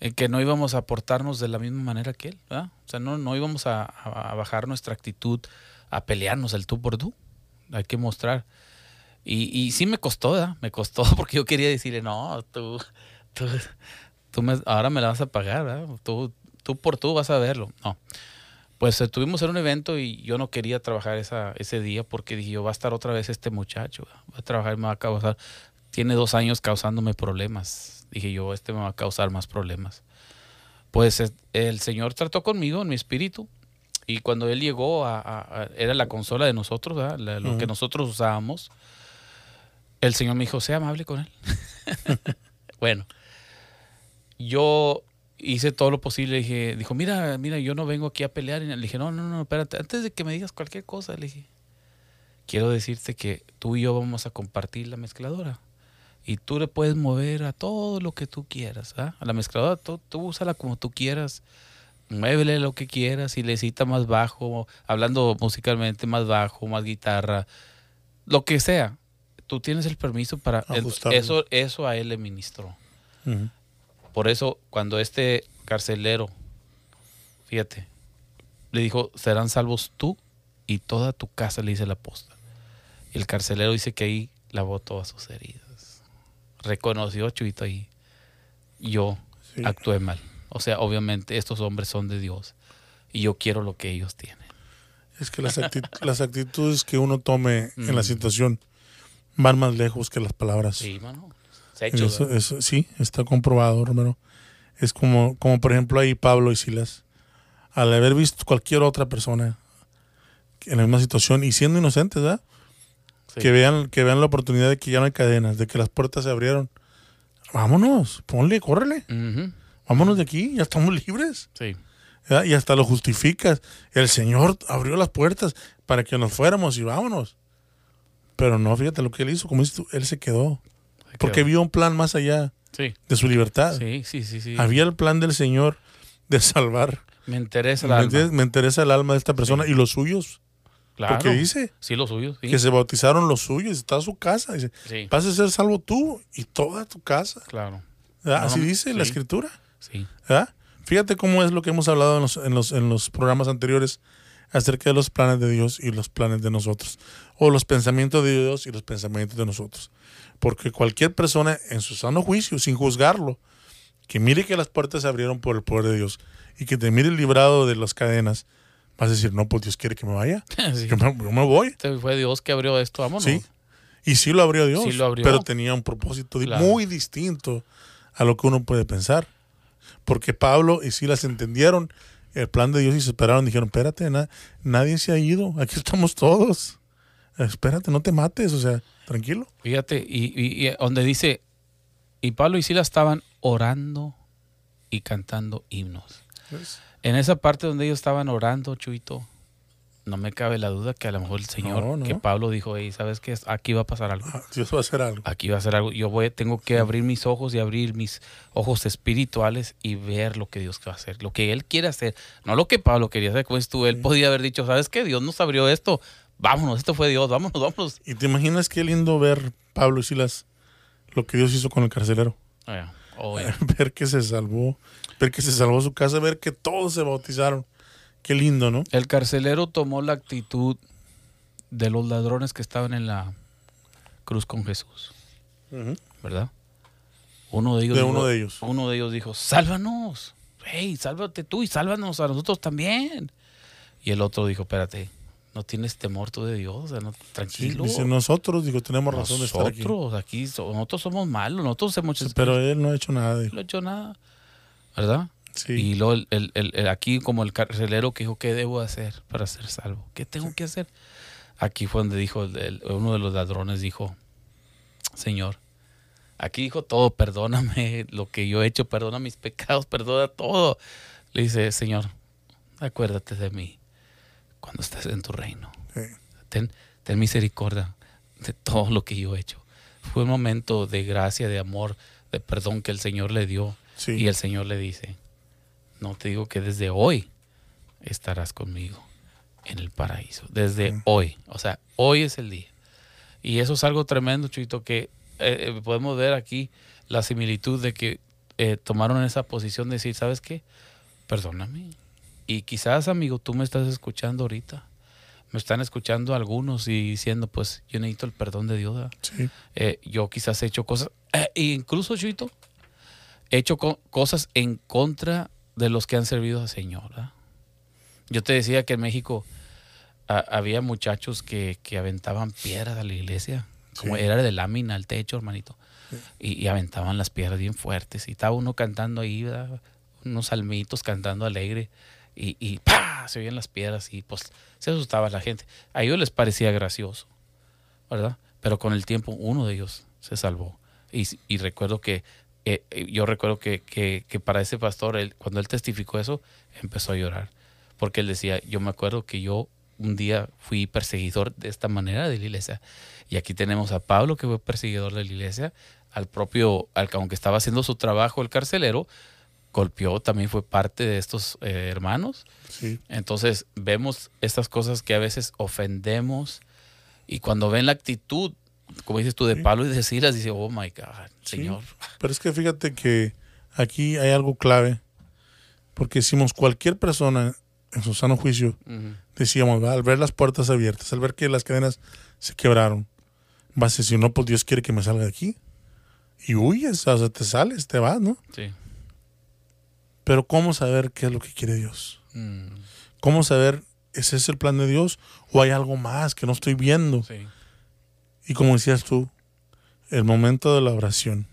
[SPEAKER 1] en que no íbamos a portarnos de la misma manera que él. O sea, no, no íbamos a bajar nuestra actitud, a pelearnos el tú por tú. Hay que mostrar. Y, y sí me costó, ¿verdad? Me costó *laughs* porque yo quería decirle, no, tú, tú, tú me- ahora me la vas a pagar, ¿verdad? Tú, tú por tú vas a verlo. No. Pues estuvimos en un evento y yo no quería trabajar esa, ese día porque dije, yo va a estar otra vez este muchacho, ¿verdad? va a trabajar me va a causar, tiene dos años causándome problemas. Dije yo, este me va a causar más problemas. Pues es- el Señor trató conmigo en mi espíritu y cuando Él llegó, a, a- a- era la consola de nosotros, ¿verdad? La- lo que nosotros usábamos, el Señor me dijo, sea amable con Él. *laughs* bueno, yo hice todo lo posible. Dije, dijo, mira, mira, yo no vengo aquí a pelear. Le dije, no, no, no, espérate, antes de que me digas cualquier cosa, le dije, quiero decirte que tú y yo vamos a compartir la mezcladora. Y tú le puedes mover a todo lo que tú quieras, ¿ah? A la mezcladora, tú, tú úsala como tú quieras. Muévele lo que quieras. Si necesita más bajo, hablando musicalmente, más bajo, más guitarra, lo que sea. Tú tienes el permiso para...
[SPEAKER 2] Ajustarlo.
[SPEAKER 1] Eso, eso a él le ministró. Por eso, cuando este carcelero, fíjate, le dijo, serán salvos tú y toda tu casa, le dice el apóstol. Y el carcelero dice que ahí lavó todas sus heridas. Reconoció, Chuito, ahí, yo
[SPEAKER 2] Sí.
[SPEAKER 1] actué mal. O sea, obviamente estos hombres son de Dios y yo quiero lo que ellos tienen.
[SPEAKER 2] Es que las, acti- *laughs* las actitudes que uno tome en la
[SPEAKER 1] Mm.
[SPEAKER 2] situación van más lejos que las palabras.
[SPEAKER 1] Sí, mano. Se ha hecho,
[SPEAKER 2] Eso, sí, está comprobado, Romero. Es como, como por ejemplo ahí Pablo y Silas, al haber visto cualquier otra persona en la misma situación y siendo inocentes, ¿verdad?
[SPEAKER 1] Sí.
[SPEAKER 2] Que vean, que vean la oportunidad de que ya no hay cadenas, de que las puertas se abrieron. Vámonos, ponle, córrele, vámonos de aquí, ya estamos libres.
[SPEAKER 1] Sí.
[SPEAKER 2] ¿verdad? Y hasta lo justificas. El Señor abrió las puertas para que nos fuéramos y vámonos. Pero no, fíjate lo que él hizo, como dices tú, él se quedó.
[SPEAKER 1] se
[SPEAKER 2] Porque vio un plan más allá
[SPEAKER 1] Sí,
[SPEAKER 2] de su libertad.
[SPEAKER 1] sí, sí, sí. sí.
[SPEAKER 2] Había el plan del Señor de salvar.
[SPEAKER 1] Me interesa el
[SPEAKER 2] ¿Me,
[SPEAKER 1] alma.
[SPEAKER 2] Me interesa el alma de esta persona y los suyos.
[SPEAKER 1] Claro.
[SPEAKER 2] Porque dice
[SPEAKER 1] Sí, lo suyo, sí.
[SPEAKER 2] que se bautizaron los suyos, está su casa. Dice,
[SPEAKER 1] Sí,
[SPEAKER 2] vas a ser salvo tú y toda tu casa.
[SPEAKER 1] claro.
[SPEAKER 2] Así dice la escritura.
[SPEAKER 1] Sí.
[SPEAKER 2] ¿verdad? Fíjate cómo es lo que hemos hablado en los, en los, en los programas anteriores acerca de los planes de Dios y los planes de nosotros. O los pensamientos de Dios y los pensamientos de nosotros. Porque cualquier persona en su sano juicio, sin juzgarlo, que mire que las puertas se abrieron por el poder de Dios y que te mire librado de las cadenas, vas a decir, no, pues Dios quiere que me vaya. *laughs*
[SPEAKER 1] Sí.
[SPEAKER 2] Yo, me, yo me voy.
[SPEAKER 1] Este fue Dios que abrió esto, vámonos.
[SPEAKER 2] Sí. Y sí lo abrió Dios,
[SPEAKER 1] Sí lo abrió.
[SPEAKER 2] pero tenía un propósito
[SPEAKER 1] Claro.
[SPEAKER 2] muy distinto a lo que uno puede pensar. Porque Pablo y Silas entendieron el plan de Dios y se esperaron. Dijeron, espérate, na- nadie se ha ido, aquí estamos todos. Espérate, no te mates, o sea, tranquilo.
[SPEAKER 1] Fíjate, y, y- y donde dice, y Pablo y Silas estaban orando y cantando himnos. En esa parte donde ellos estaban orando, Chuito, no me cabe la duda que a lo mejor el Señor,
[SPEAKER 2] No, no.
[SPEAKER 1] que Pablo dijo, hey, ¿sabes qué? Aquí va a pasar algo.
[SPEAKER 2] Ah, Dios va a hacer algo.
[SPEAKER 1] Aquí va a ser algo. Yo voy, tengo que abrir mis ojos y abrir mis ojos espirituales y ver lo que Dios va a hacer, lo que Él quiere hacer, no lo que Pablo quería hacer. Como dices tú, Él podía haber dicho, ¿sabes qué? Dios nos abrió esto. Vámonos, esto fue Dios, vámonos, vámonos.
[SPEAKER 2] Y te imaginas qué lindo ver Pablo y Silas lo que Dios hizo con el carcelero.
[SPEAKER 1] Ah, Oh, *laughs*
[SPEAKER 2] ver que se salvó, ver que se salvó su casa, ver que todos se bautizaron. Qué lindo, ¿no?
[SPEAKER 1] El carcelero tomó la actitud de los ladrones que estaban en la cruz con Jesús, ¿verdad? Uno de ellos,
[SPEAKER 2] De
[SPEAKER 1] dijo,
[SPEAKER 2] uno de ellos.
[SPEAKER 1] uno de ellos dijo, sálvanos, hey, sálvate tú y sálvanos a nosotros también. Y el otro dijo, espérate, no tienes temor tú de Dios, o sea, no,
[SPEAKER 2] Sí,
[SPEAKER 1] tranquilo.
[SPEAKER 2] dice, nosotros, digo, tenemos razón de estar aquí.
[SPEAKER 1] nosotros aquí, so- nosotros somos malos, nosotros hemos hecho,
[SPEAKER 2] Pero él no ha hecho nada, dijo.
[SPEAKER 1] no he hecho nada, ¿verdad?
[SPEAKER 2] Sí.
[SPEAKER 1] Y luego el, el- el- aquí como el carcelero que dijo, ¿qué debo hacer para ser salvo? ¿Qué tengo que hacer? Aquí fue donde dijo, uno de los ladrones dijo, Señor, aquí dijo todo, perdóname lo que yo he hecho, perdona mis pecados, perdona todo. Le dice, Señor, acuérdate de mí cuando estés en tu reino.
[SPEAKER 2] Sí.
[SPEAKER 1] Ten, ten misericordia de todo lo que yo he hecho. Fue un momento de gracia, de amor, de perdón que el Señor le dio.
[SPEAKER 2] Sí.
[SPEAKER 1] Y el Señor le dice, no te digo que desde hoy estarás conmigo en el paraíso. Desde hoy. O sea, hoy es el día. Y eso es algo tremendo, Chuito, que eh, eh, podemos ver aquí la similitud de que eh, tomaron esa posición de decir, ¿sabes qué? Perdóname. Y quizás, amigo, tú me estás escuchando ahorita. Me están escuchando algunos y diciendo, pues yo necesito el perdón de Dios. Eh, yo quizás he hecho cosas, e incluso, Chuito, he hecho co- cosas en contra de los que han servido al Señor. ¿verdad? Yo te decía que en México a- había muchachos que, que aventaban piedras a la iglesia, como
[SPEAKER 2] Sí.
[SPEAKER 1] era de lámina al techo, hermanito, y, y aventaban las piedras bien fuertes. Y estaba uno cantando ahí, ¿verdad? unos salmitos cantando alegre, y, y ¡pa! se oían las piedras y pues se asustaba la gente. A ellos les parecía gracioso. ¿verdad? Pero con el tiempo uno de ellos se salvó. Y, y recuerdo que, eh, eh, yo recuerdo que, que- que para ese pastor, él, cuando él testificó eso, empezó a llorar. Porque él decía, yo me acuerdo que yo un día fui perseguidor de esta manera de la iglesia. Y aquí tenemos a Pablo, que fue perseguidor de la iglesia, al propio, al, que aunque estaba haciendo su trabajo el carcelero, golpeó, también fue parte de estos eh, hermanos.
[SPEAKER 2] Sí.
[SPEAKER 1] Entonces vemos estas cosas que a veces ofendemos y cuando ven la actitud, como dices tú, de. Pablo y de Silas, dice, oh my God,
[SPEAKER 2] Sí.
[SPEAKER 1] Señor.
[SPEAKER 2] Pero es que fíjate que aquí hay algo clave, porque decimos cualquier persona en su sano juicio, decíamos, al ver las puertas abiertas, al ver que las cadenas se quebraron, vas a decir, no, pues Dios quiere que me salga de aquí. Y huyes, o sea, te sales, te vas, ¿no?
[SPEAKER 1] Sí.
[SPEAKER 2] Pero ¿cómo saber qué es lo que quiere Dios?
[SPEAKER 1] Mm,
[SPEAKER 2] ¿Cómo saber, ese es el plan de Dios o hay algo más que no estoy viendo?
[SPEAKER 1] sí.
[SPEAKER 2] Y como decías tú, el momento de la oración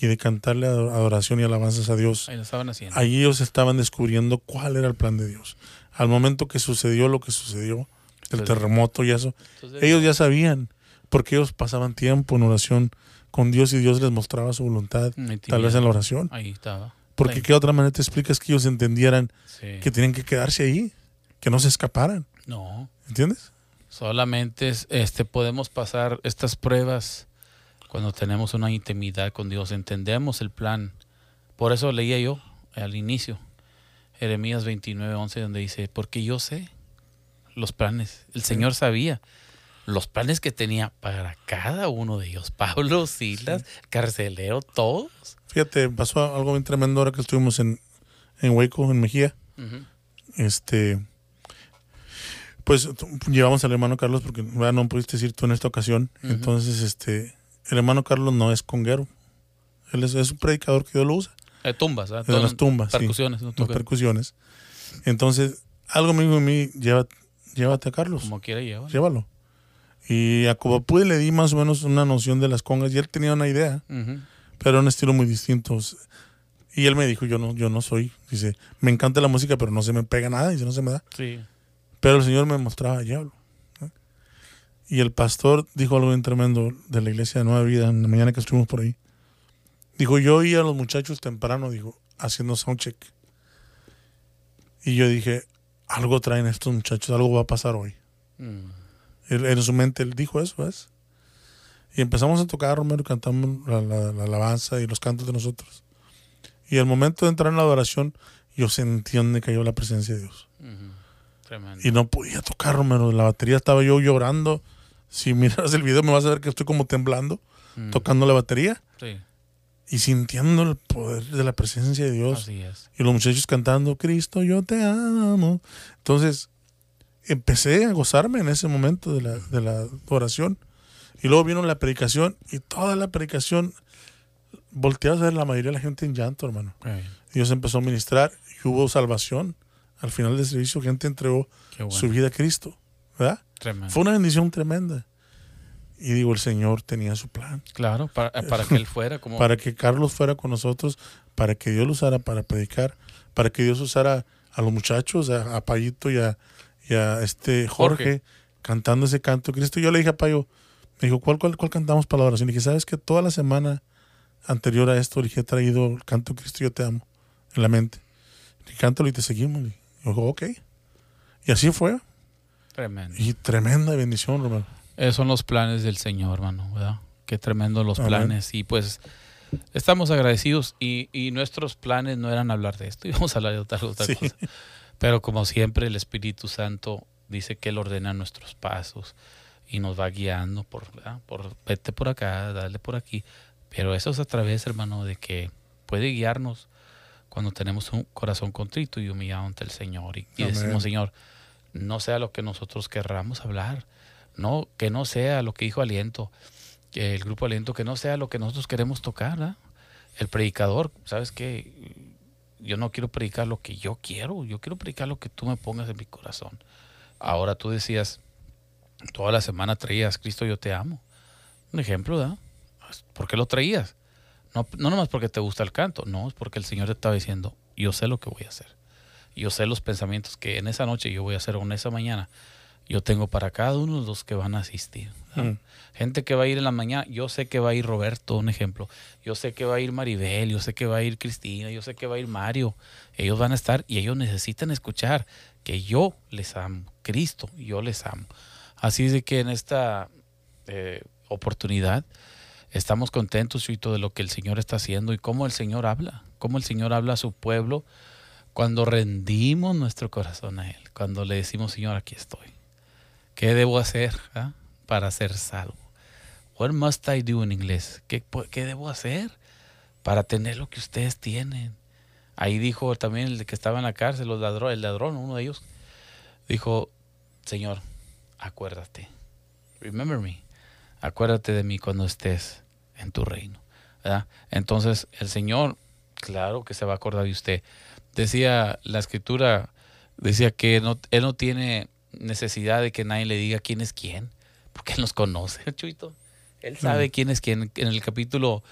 [SPEAKER 2] y de cantarle ador- adoración y alabanzas a Dios,
[SPEAKER 1] Ahí lo estaban haciendo.
[SPEAKER 2] ahí ellos estaban descubriendo cuál era el plan de Dios. Al momento que sucedió lo que sucedió, el terremoto y eso,
[SPEAKER 1] Entonces,
[SPEAKER 2] ellos ya sabían, porque ellos pasaban tiempo en oración con Dios y Dios les mostraba su voluntad, tal vez en la oración.
[SPEAKER 1] Ahí estaba.
[SPEAKER 2] Porque
[SPEAKER 1] Sí.
[SPEAKER 2] qué otra manera te explicas que ellos entendieran
[SPEAKER 1] Sí.
[SPEAKER 2] que tienen que quedarse ahí, que no se escaparan,
[SPEAKER 1] No,
[SPEAKER 2] ¿entiendes?
[SPEAKER 1] Solamente es- este, podemos pasar estas pruebas cuando tenemos una intimidad con Dios, entendemos el plan. Por eso leía yo al inicio, Jeremías 29, 11, donde dice, porque yo sé los planes, el Señor sabía los planes que tenía para cada uno de ellos, Pablo, Silas, carcelero, todos.
[SPEAKER 2] Fíjate, pasó algo bien tremendo ahora que estuvimos en, en Hueco, en Mejía. Este, pues llevamos al hermano Carlos porque ¿verdad? no pudiste ir tú en esta ocasión. Entonces, este, el hermano Carlos no es conguero. Él es, es un predicador que Dios lo usa.
[SPEAKER 1] Eh, tumbas.
[SPEAKER 2] De las tumbas, sí.
[SPEAKER 1] Percusiones, no
[SPEAKER 2] Las percusiones. Entonces, algo dijo a mí, lleva, llévate a Carlos,
[SPEAKER 1] Como quiera llevar.
[SPEAKER 2] llévalo. Y a como pude le di más o menos una noción de las congas y él tenía una idea, pero era un estilo muy distinto. Y él me dijo, yo no, yo no soy, dice, me encanta la música, pero no se me pega nada, dice, no se me da.
[SPEAKER 1] Sí.
[SPEAKER 2] Pero el Señor me mostraba, llévalo. ¿no? Y el pastor dijo algo bien tremendo de la iglesia de Nueva Vida en la mañana que estuvimos por ahí. Dijo, yo oí a los muchachos temprano, dijo, haciendo soundcheck. Y yo dije, algo traen estos muchachos, algo va a pasar hoy.
[SPEAKER 1] Mm.
[SPEAKER 2] Él- en su mente él dijo eso, ¿ves? Y empezamos a tocar, Romero, cantamos la, la- la alabanza y los cantos de nosotros. Y al momento de entrar en la adoración, yo sentí donde cayó la presencia de Dios.
[SPEAKER 1] Ujú. Tremendo.
[SPEAKER 2] Y no podía tocar, Romero. La batería estaba yo llorando. Si *laughs* miras el video me vas a ver que estoy como temblando,
[SPEAKER 1] Mm.
[SPEAKER 2] tocando la batería.
[SPEAKER 1] Sí.
[SPEAKER 2] y sintiendo el poder de la presencia de Dios.
[SPEAKER 1] Así es.
[SPEAKER 2] Y los muchachos cantando, Cristo, yo te amo. Entonces, empecé a gozarme en ese momento de la, de la oración. Y luego vino la predicación y toda la predicación volteaba a ver la mayoría de la gente en llanto, hermano. Dios empezó a ministrar y hubo salvación. Al final del servicio, gente entregó
[SPEAKER 1] bueno.
[SPEAKER 2] su vida a Cristo. ¿Verdad?
[SPEAKER 1] Tremendo.
[SPEAKER 2] Fue una bendición tremenda. Y digo, el Señor tenía su plan.
[SPEAKER 1] Claro, para, para que él fuera como...
[SPEAKER 2] Para que Carlos fuera con nosotros, para que Dios lo usara para predicar, para que Dios usara a los muchachos, a, a Payito y a, y a este Jorge,
[SPEAKER 1] Jorge.
[SPEAKER 2] cantando ese canto de Cristo. Yo le dije a Payo, me dijo, ¿cuál, cuál, cuál cantamos para la oración? Y dije, ¿sabes que Toda la semana anterior a esto, le dije, he traído el canto de Cristo, yo te amo, en la mente. Y cántalo y te seguimos. Y yo, ok. Y así fue.
[SPEAKER 1] Tremendo.
[SPEAKER 2] Y tremenda bendición, hermano.
[SPEAKER 1] Esos son los planes del Señor, hermano, ¿verdad? Qué tremendo los
[SPEAKER 2] Amén.
[SPEAKER 1] planes. Y pues estamos agradecidos y, y nuestros planes no eran hablar de esto, *laughs* íbamos a hablar de otra, otra
[SPEAKER 2] Sí.
[SPEAKER 1] cosa. Pero como siempre el Espíritu Santo dice que Él ordena nuestros pasos y nos va guiando por, ¿verdad? por vete por acá, dale por aquí. Pero eso es a través, hermano, de que puede guiarnos cuando tenemos un corazón contrito y humillado ante el Señor. Y, decimos, Señor, no sea lo que nosotros querramos hablar, no, que no sea lo que dijo Aliento, que el grupo Aliento, que no sea lo que nosotros queremos tocar, ¿verdad? El predicador, ¿sabes qué? Yo no quiero predicar lo que yo quiero, yo quiero predicar lo que tú me pongas en mi corazón. Ahora tú decías, toda la semana traías, Cristo, yo te amo. Un ejemplo, ¿verdad? ¿Por qué lo traías? No, no nomás porque te gusta el canto, no, es porque el Señor te estaba diciendo, yo sé lo que voy a hacer. Yo sé los pensamientos que en esa noche yo voy a hacer o en esa mañana. Yo tengo para cada uno de los que van a asistir.
[SPEAKER 2] Mm.
[SPEAKER 1] Gente que va a ir en la mañana, yo sé que va a ir Roberto, un ejemplo. Yo sé que va a ir Maribel, yo sé que va a ir Cristina, yo sé que va a ir Mario. Ellos van a estar y ellos necesitan escuchar que yo les amo, Cristo, yo les amo. Así es de que en esta eh, oportunidad estamos contentos Chuito, de lo que el Señor está haciendo y cómo el Señor habla, cómo el Señor habla a su pueblo cuando rendimos nuestro corazón a Él, cuando le decimos, Señor, aquí estoy. ¿Qué debo hacer ah, para ser salvo? What must I do en inglés? ¿Qué, ¿Qué debo hacer para tener lo que ustedes tienen? Ahí dijo también el que estaba en la cárcel, el ladrón, uno de ellos, dijo, Señor, acuérdate, remember me, acuérdate de mí cuando estés en tu reino. ¿verdad? Entonces el Señor, claro que se va a acordar de usted. Decía la escritura, decía que no, Él no tiene necesidad de que nadie le diga quién es quién, porque Él nos conoce, *laughs* Chuito. Él sabe quién es quién. En el capítulo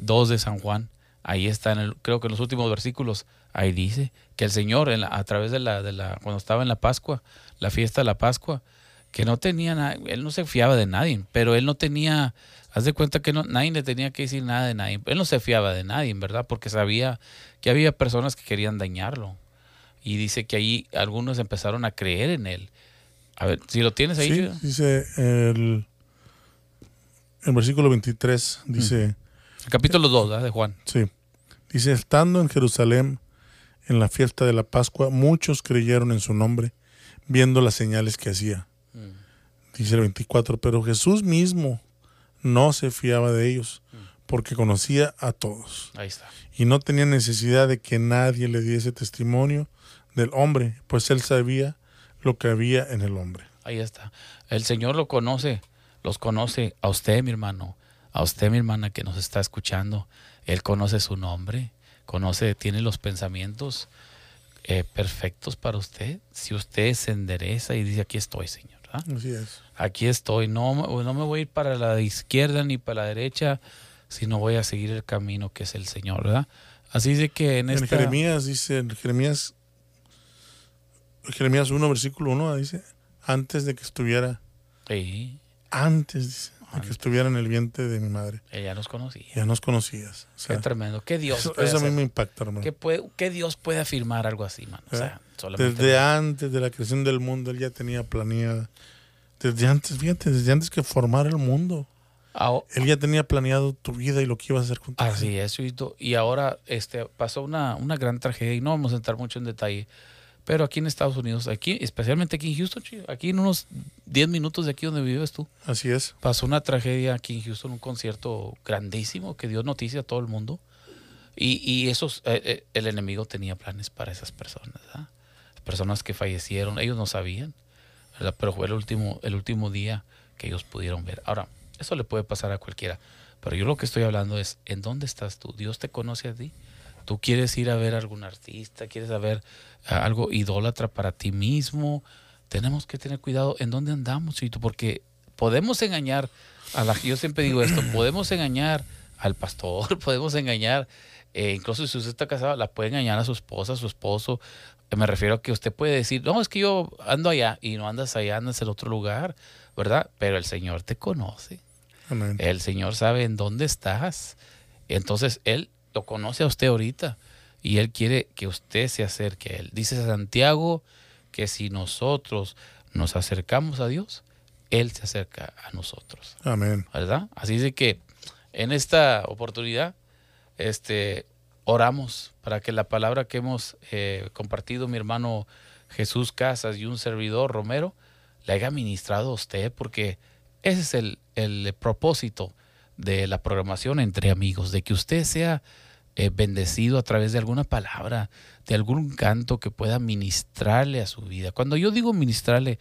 [SPEAKER 1] 2 de San Juan, ahí está, en el, creo que en los últimos versículos, ahí dice que el Señor, en la- a través de la, de la, cuando estaba en la Pascua, la fiesta de la Pascua, que no tenía nada, él no se fiaba de nadie, pero él no tenía, haz de cuenta que no, nadie le tenía que decir nada de nadie, él no se fiaba de nadie, ¿verdad? Porque sabía que había personas que querían dañarlo. Y dice que ahí algunos empezaron a creer en él. A ver, si lo tienes ahí,
[SPEAKER 2] Sí, dice el, el versículo 23, dice...
[SPEAKER 1] el capítulo 2 de Juan.
[SPEAKER 2] Sí. Dice, estando en Jerusalén en la fiesta de la Pascua, muchos creyeron en su nombre, viendo las señales que hacía. Dice el 24, pero Jesús mismo no se fiaba de ellos, porque conocía a todos.
[SPEAKER 1] Ahí está.
[SPEAKER 2] Y no tenía necesidad de que nadie le diese testimonio del hombre, pues él sabía lo que había en el hombre.
[SPEAKER 1] Ahí está. El Señor lo conoce, los conoce a usted, mi hermano, a usted, mi hermana, que nos está escuchando. Él conoce su nombre, conoce, tiene los pensamientos eh, perfectos para usted. Si usted se endereza y dice, aquí estoy, Señor. ¿Verdad?
[SPEAKER 2] Así es.
[SPEAKER 1] Aquí estoy. No, me- no me voy a ir para la izquierda ni para la derecha, sino voy a seguir el camino que es el Señor, ¿verdad? Así de que en,
[SPEAKER 2] En
[SPEAKER 1] esta...
[SPEAKER 2] Jeremías dice, en Jeremías, Jeremías 1, versículo 1, dice, antes de que estuviera,
[SPEAKER 1] Sí,
[SPEAKER 2] antes dice, que estuviera en el vientre de mi madre,
[SPEAKER 1] ella nos conocía.
[SPEAKER 2] ya nos conocías. O sea,
[SPEAKER 1] Qué tremendo. ¿Qué Dios
[SPEAKER 2] eso,
[SPEAKER 1] puede
[SPEAKER 2] eso a mí me impacta, hermano.
[SPEAKER 1] ¿Qué, puede- qué Dios puede afirmar algo así, mano? O sea, solamente
[SPEAKER 2] Desde antes de la creación del mundo, él ya tenía planeada. Desde antes, fíjate, desde antes que formara el mundo,
[SPEAKER 1] Ah,
[SPEAKER 2] él ya tenía planeado tu vida y lo que ibas a hacer con tu vida.
[SPEAKER 1] Así es. Y ahora este, pasó una, una gran tragedia y no vamos a entrar mucho en detalle, Pero aquí en Estados Unidos, aquí, especialmente aquí en Houston, aquí en unos 10 minutos de aquí donde vives tú,
[SPEAKER 2] Así es.
[SPEAKER 1] pasó una tragedia aquí en Houston, un concierto grandísimo que dio noticia a todo el mundo. Y, y esos, eh, eh, el enemigo tenía planes para esas personas, ¿verdad? Personas que fallecieron, ellos no sabían, ¿verdad? Pero fue el último, el último día que ellos pudieron ver. Ahora, eso le puede pasar a cualquiera. Pero yo lo que estoy hablando es, ¿en dónde estás tú? Dios te conoce a ti. Tú quieres ir a ver a algún artista, quieres ver a algo idólatra para ti mismo. Tenemos que tener cuidado en dónde andamos, Chito, porque podemos engañar a la. Yo siempre digo esto: *clears throat* podemos engañar al pastor, *laughs* podemos engañar, eh, incluso si usted está casado, la puede engañar a su esposa, a su esposo. Me refiero a que usted puede decir, no, es que yo ando allá y no andas allá, andas en otro lugar, ¿verdad? Pero el Señor te conoce.
[SPEAKER 2] Amén.
[SPEAKER 1] El Señor sabe en dónde estás. Entonces Él lo conoce a usted ahorita y Él quiere que usted se acerque a Él. Dice Santiago que si nosotros nos acercamos a Dios, Él se acerca a nosotros.
[SPEAKER 2] Amén.
[SPEAKER 1] ¿Verdad? Así de que en esta oportunidad, este, oramos para que la palabra que hemos eh, compartido mi hermano Jesús Casas y un servidor Romero le haya ministrado a usted, porque ese es el, el propósito de la programación entre amigos, de que usted sea eh, bendecido a través de alguna palabra, de algún canto que pueda ministrarle a su vida. Cuando yo digo ministrarle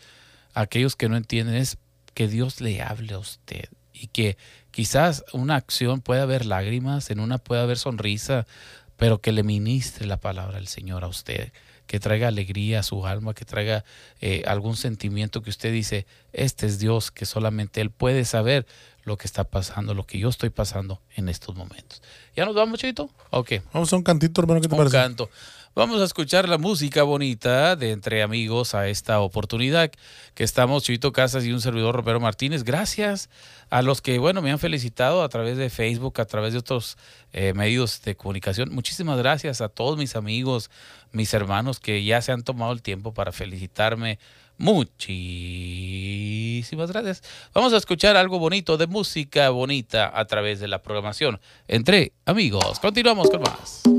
[SPEAKER 1] a aquellos que no entienden, es que Dios le hable a usted y que quizás una acción pueda haber lágrimas, en una pueda haber sonrisa, pero que le ministre la palabra del Señor a usted, que traiga alegría a su alma, que traiga eh, algún sentimiento que usted dice, este es Dios, que solamente Él puede saber lo que está pasando, lo que yo estoy pasando en estos momentos. ¿Ya nos vamos, Chito? Ok.
[SPEAKER 2] Vamos a un cantito, hermano, ¿qué te
[SPEAKER 1] Un
[SPEAKER 2] parece?
[SPEAKER 1] canto. Vamos a escuchar la música bonita de Entre Amigos a esta oportunidad que estamos, Chito Casas y un servidor Romero Martínez. Gracias a los que, bueno, me han felicitado a través de Facebook, a través de otros eh, medios de comunicación. Muchísimas gracias a todos mis amigos, mis hermanos que ya se han tomado el tiempo para felicitarme. Muchísimas gracias. Vamos a escuchar algo bonito de música bonita a través de la programación. Entre amigos, continuamos con más.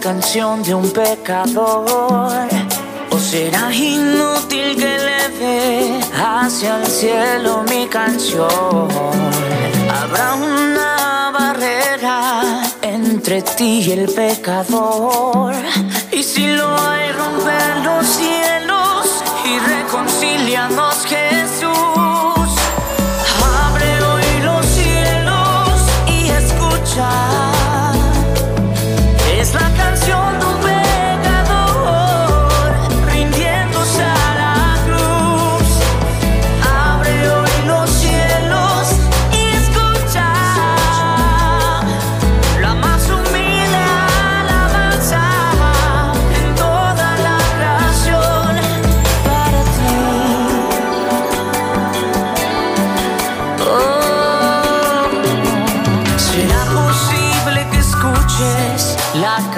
[SPEAKER 4] Canción de un pecador? ¿O será inútil que eleve hacia el cielo mi canción? Habrá una barrera entre ti y el pecador. Y si lo hay, romper los cielos y reconciliarnos.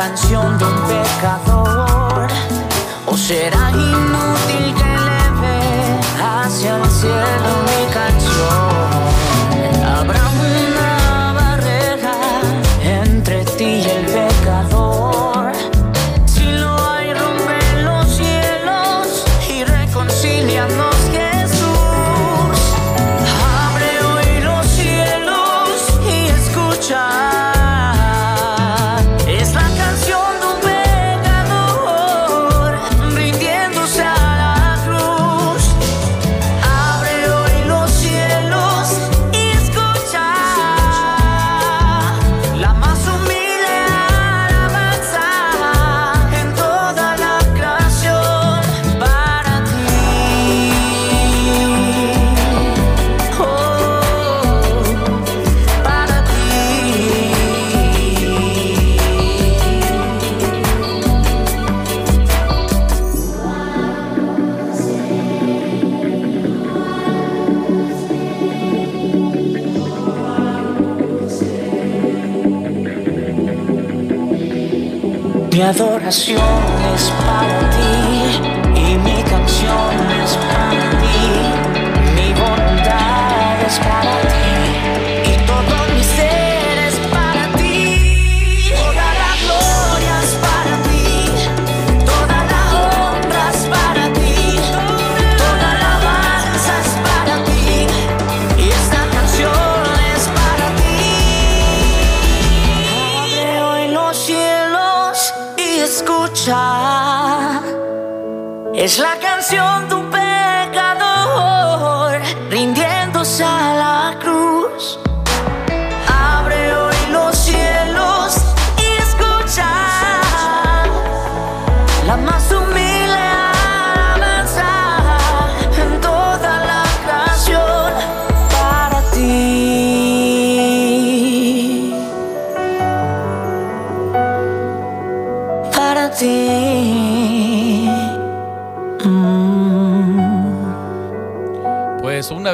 [SPEAKER 4] Canción de un pecador? ¿O será adoración Es la canción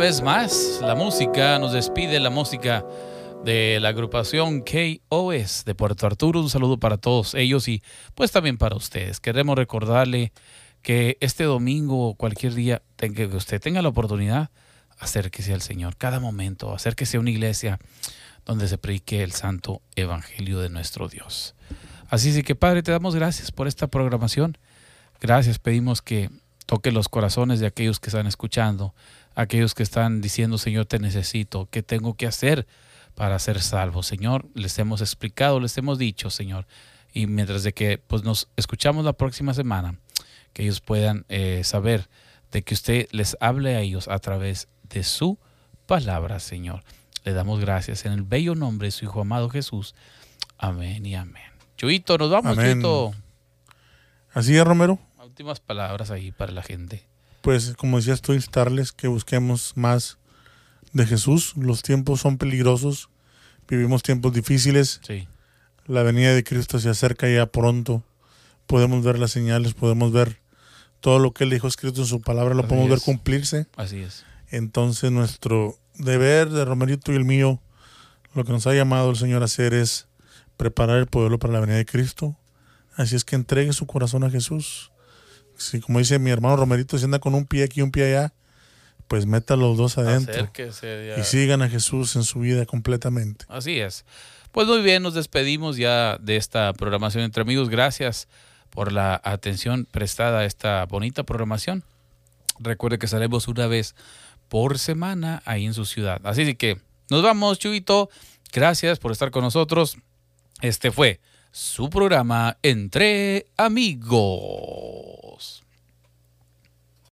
[SPEAKER 4] más, la
[SPEAKER 1] música nos despide, la música de la agrupación KOS de Puerto Arturo. Un saludo para todos ellos y pues también para ustedes. Queremos recordarle que este domingo o cualquier día que usted tenga la oportunidad, acérquese al Señor cada momento, acérquese a una iglesia donde se predique el santo evangelio de nuestro Dios. Así que Padre, te damos gracias por esta programación. Gracias, pedimos que toque los corazones de aquellos que están escuchando, aquellos que están diciendo, Señor, te necesito, ¿qué tengo que hacer para ser salvo? Señor, les hemos explicado, les hemos dicho, Señor, y mientras de que pues, nos escuchamos la próxima semana, que ellos puedan eh, saber de que usted les hable a ellos a través de su palabra, Señor. Le damos gracias en el bello nombre de su Hijo amado Jesús. Amén y amén. Chuito, nos vamos,
[SPEAKER 2] Amén.
[SPEAKER 1] Chuito.
[SPEAKER 2] Así es, Romero.
[SPEAKER 1] Últimas palabras ahí para la gente.
[SPEAKER 2] Pues como decías tú, instarles que busquemos más de Jesús. Los tiempos son peligrosos. Vivimos tiempos difíciles.
[SPEAKER 1] Sí,
[SPEAKER 2] La venida de Cristo se acerca ya pronto. Podemos ver las señales, podemos ver todo lo que Él dijo escrito en su palabra, lo
[SPEAKER 1] Así
[SPEAKER 2] podemos ver cumplirse.
[SPEAKER 1] así es.
[SPEAKER 2] Entonces nuestro deber de Romerito y el mío, lo que nos ha llamado el Señor a hacer es preparar el pueblo para la venida de Cristo. Así es que entregue su corazón a Jesús. Si como dice mi hermano Romerito, si anda con un pie aquí y un pie allá, pues meta los dos adentro. Y sigan a Jesús en su vida completamente.
[SPEAKER 1] Así es. Pues muy bien, nos despedimos ya de esta programación entre amigos. Gracias por la atención prestada a esta bonita programación. Recuerde que estaremos una vez por semana ahí en su ciudad. Así que nos vamos, Chuito. Gracias por estar con nosotros. Este fue su programa Entre Amigos.